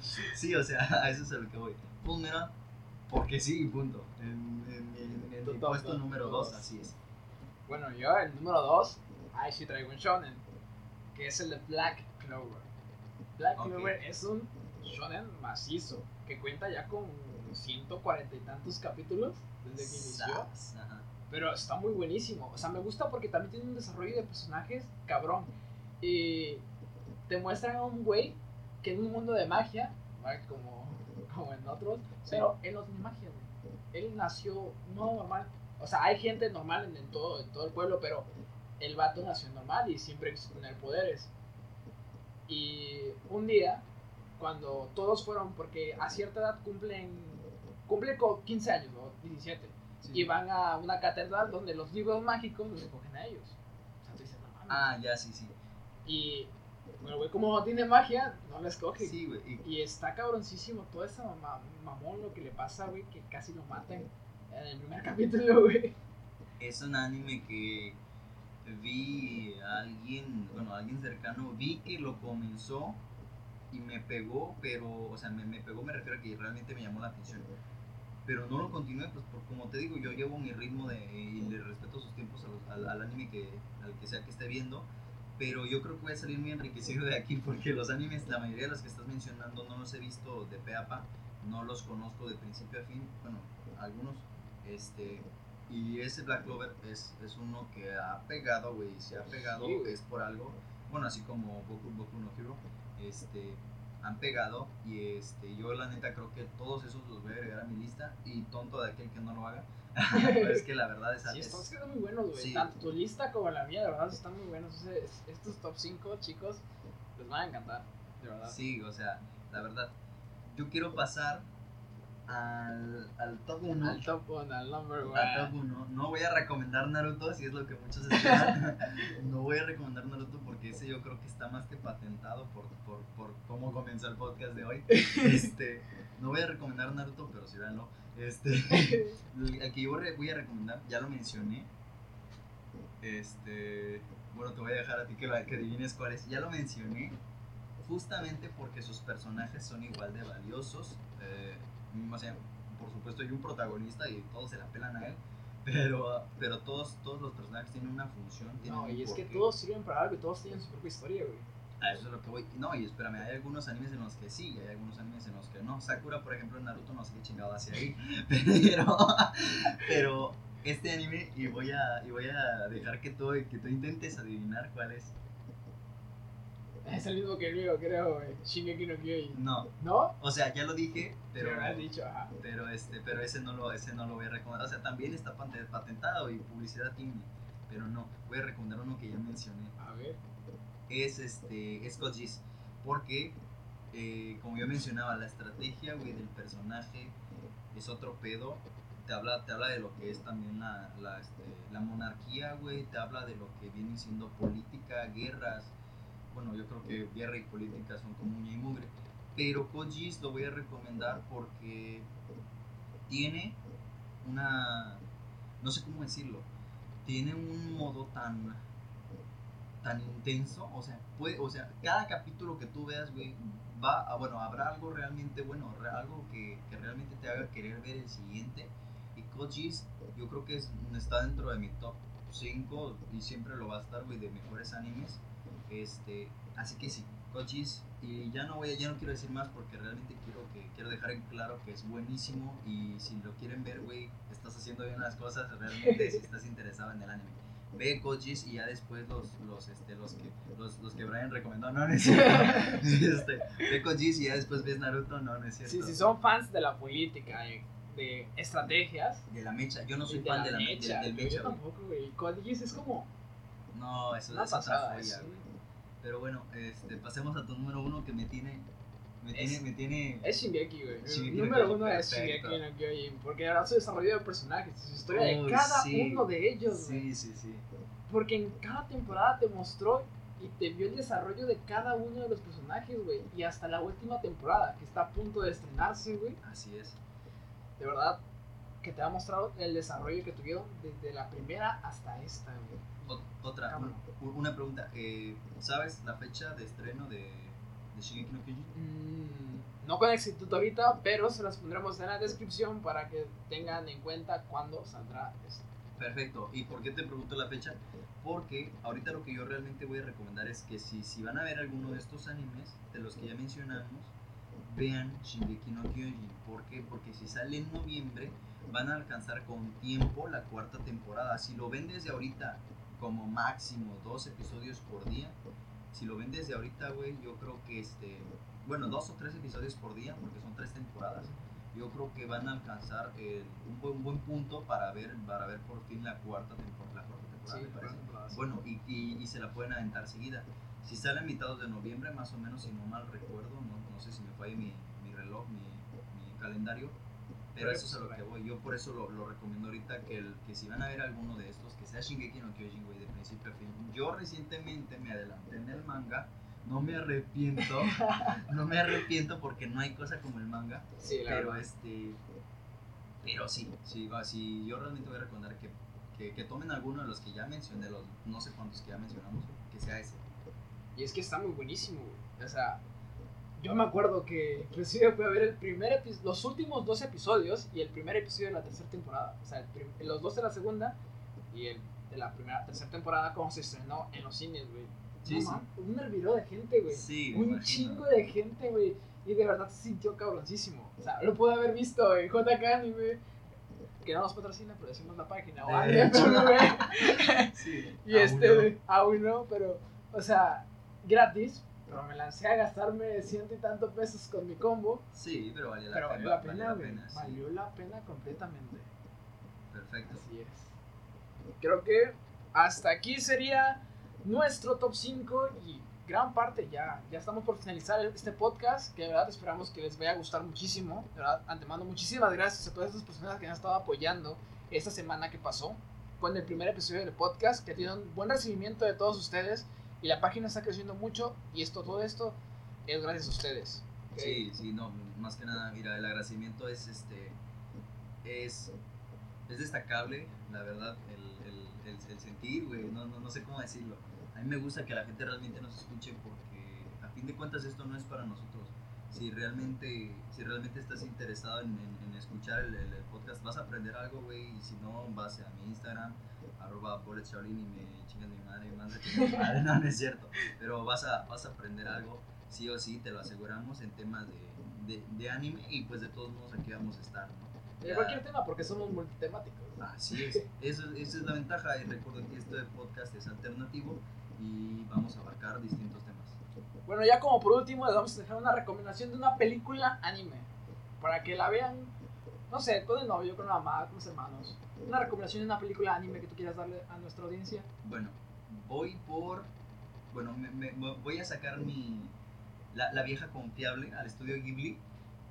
sí, o sea, a eso es a lo que voy. Metal, porque sí, punto. En, en, en- en Tu mi top puesto número tu 2, dos. así es. Bueno, yo el número 2, ahí sí traigo un shonen, que es el de Black Clover. Black. Clover es un shonen macizo, que cuenta ya con 140 y tantos capítulos desde que inició. Ajá. Pero está muy buenísimo. O sea, me gusta porque también tiene un desarrollo de personajes cabrón. Y te muestran a un güey que en un mundo de magia, ¿vale? como, como en otros, pero él no tiene magia, güey. Él nació no normal. O sea, hay gente normal en, en todo, en todo el pueblo, pero el vato nació normal y siempre quiso tener poderes. Y un día, cuando todos fueron, porque a cierta edad cumplen, cumplen con 15 años, ¿no? 17, Sí. y van a una catedral donde los libros mágicos los escogen a ellos. O sea, tú dices, no mames. Ah, ya, sí, sí. Y, bueno, güey, como tiene magia, no la escoge. Sí, güey. y- Y está cabroncísimo todo ese mamá, mamón lo que le pasa, güey, que casi lo matan en el primer capítulo, güey. es un anime que vi a alguien, bueno, a alguien cercano, vi que lo comenzó y me pegó, pero, o sea, me, me pegó, me refiero a que realmente me llamó la atención. Pero no lo continué, pues por, como te digo, yo llevo mi ritmo de, y le respeto sus tiempos a los- al, al anime que, al que sea que esté viendo. Pero yo creo que voy a salir muy enriquecido de aquí porque los animes, la mayoría de los que estás mencionando, no los he visto de pe a pa, no los conozco de principio a fin. Bueno, algunos, este, y ese Black Clover es, es uno que ha pegado, güey. Si ha pegado, Sí, es por algo. Bueno, así como Boku, Boku no Hero. Este, han pegado. Y este, yo, la neta, creo que todos esos los voy a agregar a mi lista. Y tonto de aquel que no lo haga. Es que la verdad es Sí, es- están quedando muy buenos, güey. Sí. Tanto tu lista como la mía, de verdad, están muy buenos. O sea, es- estos top 5, chicos, les van a encantar, de verdad. Sí, o sea, la verdad. Yo quiero pasar al, al top 1. Al top 1, al number 1. Al top 1. No voy a recomendar Naruto, si es lo que muchos esperan. no voy a recomendar Naruto porque ese yo creo que está más que patentado por, por, por cómo comenzó el podcast de hoy. Este, no voy a recomendar Naruto, pero sí véanlo. Este, el que yo voy a recomendar, ya lo mencioné. Este, bueno, te voy a dejar a ti que, la- que adivines cuál es. Ya lo mencioné, justamente porque sus personajes son igual de valiosos. Eh, o sea, por supuesto hay un protagonista y todos se la pelan a él. Pero, pero todos, todos los personajes tienen una función. Tienen No, y es que todos sirven para algo y todos tienen su propia historia, güey. A eso es lo que voy. No, y espérame, hay algunos animes en los que sí, y hay algunos animes en los que no. Sakura, por ejemplo, en Naruto no sé qué chingado hacia ahí. Pero, pero este anime, y voy a, y voy a dejar que tú, que tú intentes adivinar cuál es. Es el mismo que el mío, creo, güey. Shingeki no Kyojin. No, ¿No? o sea, ya lo dije, pero, has dicho, ajá. pero, este, pero ese, no lo, ese no lo voy a recomendar. O sea, también está pate- patentado y publicidad tiene, pero no. Voy a recomendar uno que ya mencioné. A ver. Es este Geass, porque eh, como yo mencionaba la estrategia güey del personaje es otro pedo. Te habla te habla de lo que es también la la, este, la monarquía güey te habla de lo que viene siendo política guerras. Bueno yo creo que guerra y política son como uña y mugre. Pero Geass lo voy a recomendar porque tiene una no sé cómo decirlo tiene un modo tan tan intenso, o sea, puede, o sea, cada capítulo que tú veas, güey, va a, bueno, habrá algo realmente bueno, algo que, que realmente te haga querer ver el siguiente. Y Geass, yo creo que es, está dentro de mi top 5 y siempre lo va a estar, güey, de mejores animes. Este, así que sí, Geass, y ya no voy, ya no quiero decir más porque realmente quiero que quiero dejar en claro que es buenísimo y si lo quieren ver, güey, estás haciendo bien las cosas, realmente si estás interesado en el anime ve coaches y ya después los los este los que los, los que Brian recomendó no, no es cierto este, ve coaches y ya después ves Naruto no no es cierto Sí, si son fans de la política, de, de estrategias. de la mecha yo no soy y fan de la me- mecha, del, del mecha Yo tampoco, güey. Geass es como no eso una es otra pasada. joya, es- güey. pero bueno este pasemos a tu número uno que me tiene me tiene Es- me tiene Es Shingeki, güey. Shingeki número uno es. Shingeki no Kyojin. Porque ahora su desarrollo de personajes, su historia de Uy, cada sí. uno de ellos, sí sí sí Porque en cada temporada te mostró y te vio el desarrollo de cada uno de los personajes, güey. Y hasta la última temporada, que está a punto de estrenarse, güey. así es De verdad, que te ha mostrado el desarrollo que tuvieron desde la primera hasta esta, güey. Ot- otra una pregunta eh, sabes la fecha de estreno de de Shingeki no Kyojin Mm, no con exactitud ahorita, pero se las pondremos en la descripción para que tengan en cuenta cuándo saldrá esto. Perfecto. ¿Y por qué te pregunto la fecha? Porque ahorita lo que yo realmente voy a recomendar es que si, si van a ver alguno de estos animes, de los que ya mencionamos, vean Shingeki no Kyojin. ¿Por qué? Porque si sale en noviembre, van a alcanzar con tiempo la cuarta temporada. Si lo ven desde ahorita como máximo dos episodios por día, si lo ven desde ahorita, güey, yo creo que este, bueno, dos o tres episodios por día, porque son tres temporadas. yo creo que van a alcanzar el- un, buen, un buen punto para ver, para ver por fin la cuarta temporada. La cuarta temporada, Sí, me parece. temporada, sí. Bueno, y, y, y se la pueden aventar seguida. Si sale a mitad de noviembre, más o menos, si no mal recuerdo, no, no sé si me falla mi, mi reloj, mi, mi calendario, pero eso es a lo que voy. Yo por eso lo, lo recomiendo ahorita, que, el, que si van a ver alguno de estos, que sea Shingeki no Kyojin, güey, de principio a fin. Yo recientemente me adelanté en el manga, no me arrepiento, no me arrepiento porque no hay cosa como el manga, Sí, la pero verdad. este pero sí sí va sí yo realmente voy a recomendar que, que, que tomen alguno de los que ya mencioné los no sé cuántos que ya mencionamos que sea ese Y es que está muy buenísimo, güey. O sea, yo me acuerdo que inclusive fui a ver el primer los últimos dos episodios y el primer episodio de la tercera temporada. O sea, el los dos de la segunda y el de la primera, tercera temporada como se estrenó en los cines, güey. Sí, No sí. mames, Un hervidero de gente, güey. sí un imagino. chingo de gente, güey. Y de verdad se sintió cabroncísimo. O sea, lo pude haber visto en JK Anime. Que no nos patrocina, pero decimos la página. O De hecho. güey. sí Y aún este, no. aún no, pero, o sea, gratis. Pero me lancé a gastarme ciento y tanto pesos con mi combo. sí pero valió la Pero pena valió la pena, valió la pena sí. Valió la pena completamente. perfecto Así es. Creo que hasta aquí sería nuestro top 5 y gran parte ya. Ya estamos por finalizar este podcast, que de verdad esperamos que les vaya a gustar muchísimo. De verdad, antemano, muchísimas gracias a todas estas personas que han estado apoyando esta semana que pasó con el primer episodio del podcast, que tiene un buen recibimiento de todos ustedes y la página está creciendo mucho y esto, todo esto es gracias a ustedes. ¿ok? Sí, sí, no, más que nada, mira, el agradecimiento es este es, es destacable, la verdad, el, el, el, el sentir, güey, no, no, no sé cómo decirlo. A mí me gusta que la gente realmente nos escuche porque a fin de cuentas esto no es para nosotros. Si realmente, si realmente estás interesado en, en- en escuchar el podcast, vas a aprender algo, güey, y si no, vas a mi Instagram, arroba Bullet Shaolin y me chingas mi madre, de que mi madre, no, no es cierto, pero vas a, vas a aprender algo sí o sí, te lo aseguramos en temas de, de, de anime y pues de todos modos aquí vamos a estar, ¿no? De cualquier tema, porque somos multitemáticos. Así es, eso, esa es la ventaja y recuerden que este podcast es alternativo y vamos a abarcar distintos temas. Bueno, ya como por último, les vamos a dejar una recomendación de una película anime. Para que la vean, no sé, con el novio, con la mamá, con los hermanos. Una recomendación de una película anime que tú quieras darle a nuestra audiencia. Bueno, voy por, bueno, me, voy a sacar mi, la, la vieja confiable al estudio Ghibli,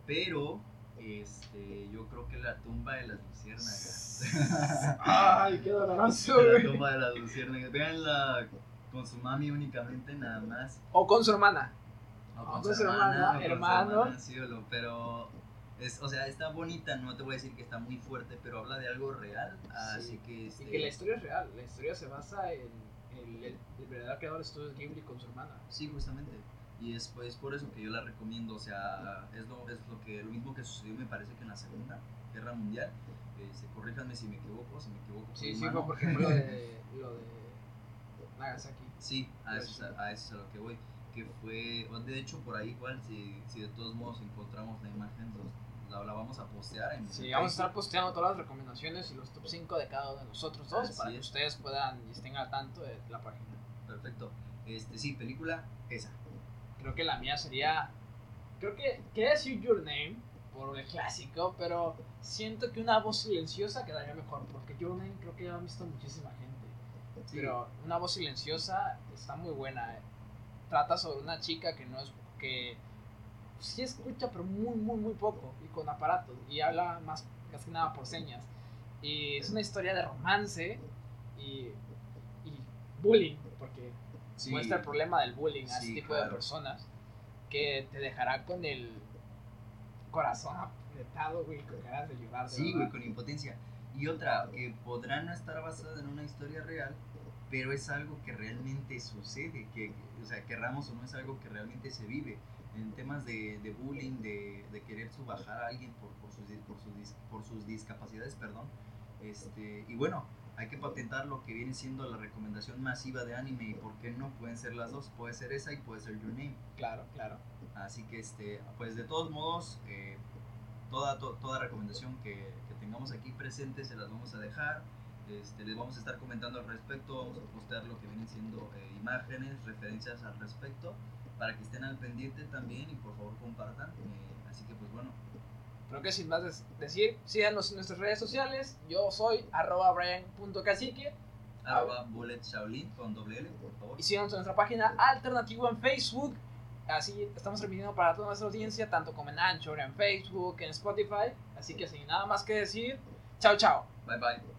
pero este, yo creo que la tumba de las luciérnagas. Ay, qué doloroso, la tumba de las luciérnagas. Véanla con su mami únicamente, nada más. O con su hermana. O con su hermana, o con su hermano. hermana, sí o lo- pero es, o sea, está bonita, no te voy a decir que está muy fuerte, pero habla de algo real, así Sí. que Y este, que la historia es real. La historia se basa en el, el, el verdadero creador de estudios Ghibli con su hermana. sí, justamente. Y es pues por eso que yo la recomiendo, o sea, es lo, es lo que lo mismo que sucedió me parece que en la Segunda Guerra Mundial. Este, corríjanme si me equivoco, si me equivoco. Sí, sí, fue porque fue lo de, lo de Nagasaki. Sí, a eso, es a, a eso es a lo que voy. Que fue, de hecho, por ahí igual, si, si de todos modos encontramos la imagen, los- la, la vamos a postear en Sí, vamos a estar posteando todas las recomendaciones y los top 5 de cada uno de nosotros dos Así para que es. ustedes puedan y estén al tanto de la página. Perfecto. Este, sí, película, esa. Creo que la mía sería. Creo que quería decir Your Name por el clásico, pero siento que una voz silenciosa quedaría mejor porque Your Name creo que ya lo ha visto muchísima gente. Sí. Pero una voz silenciosa está muy buena. eh. Trata sobre una chica que no es. que sí escucha, pero muy, muy, muy poco y con aparatos y habla más casi nada por señas. Y es una historia de romance y, y bullying, porque Sí. muestra el problema del bullying a Sí, este tipo de claro. personas que te dejará con el corazón apretado, güey, con ganas de llorar. de Sí, güey, con impotencia. Y otra, que podrá no estar basada en una historia real, pero es algo que realmente sucede, que, o sea, querramos o no, es algo que realmente se vive. En temas de, de bullying, de, de querer subajar a alguien por, por, sus, por, sus, por sus discapacidades, perdón. Este, y bueno, hay que patentar lo que viene siendo la recomendación masiva de anime y por qué no pueden ser las dos, puede ser esa y puede ser Your Name. Claro, claro. Así que, este, pues de todos modos, eh, toda, to- toda recomendación que, que tengamos aquí presente se las vamos a dejar. Este, les vamos a estar comentando al respecto, vamos a postear lo que vienen siendo eh, imágenes, referencias al respecto, para que estén al pendiente también y por favor compartan. Eh, así que, pues bueno, creo que sin más decir, síganos en nuestras redes sociales. Yo soy arroba brian.cacique. Arroba Bullet Shaolin con doble L, por favor. Y síganos en nuestra página alternativa en Facebook. Así estamos transmitiendo para toda nuestra audiencia, tanto como en Anchor, en Facebook, en Spotify. Así que sin nada más que decir, chao, chao. Bye bye.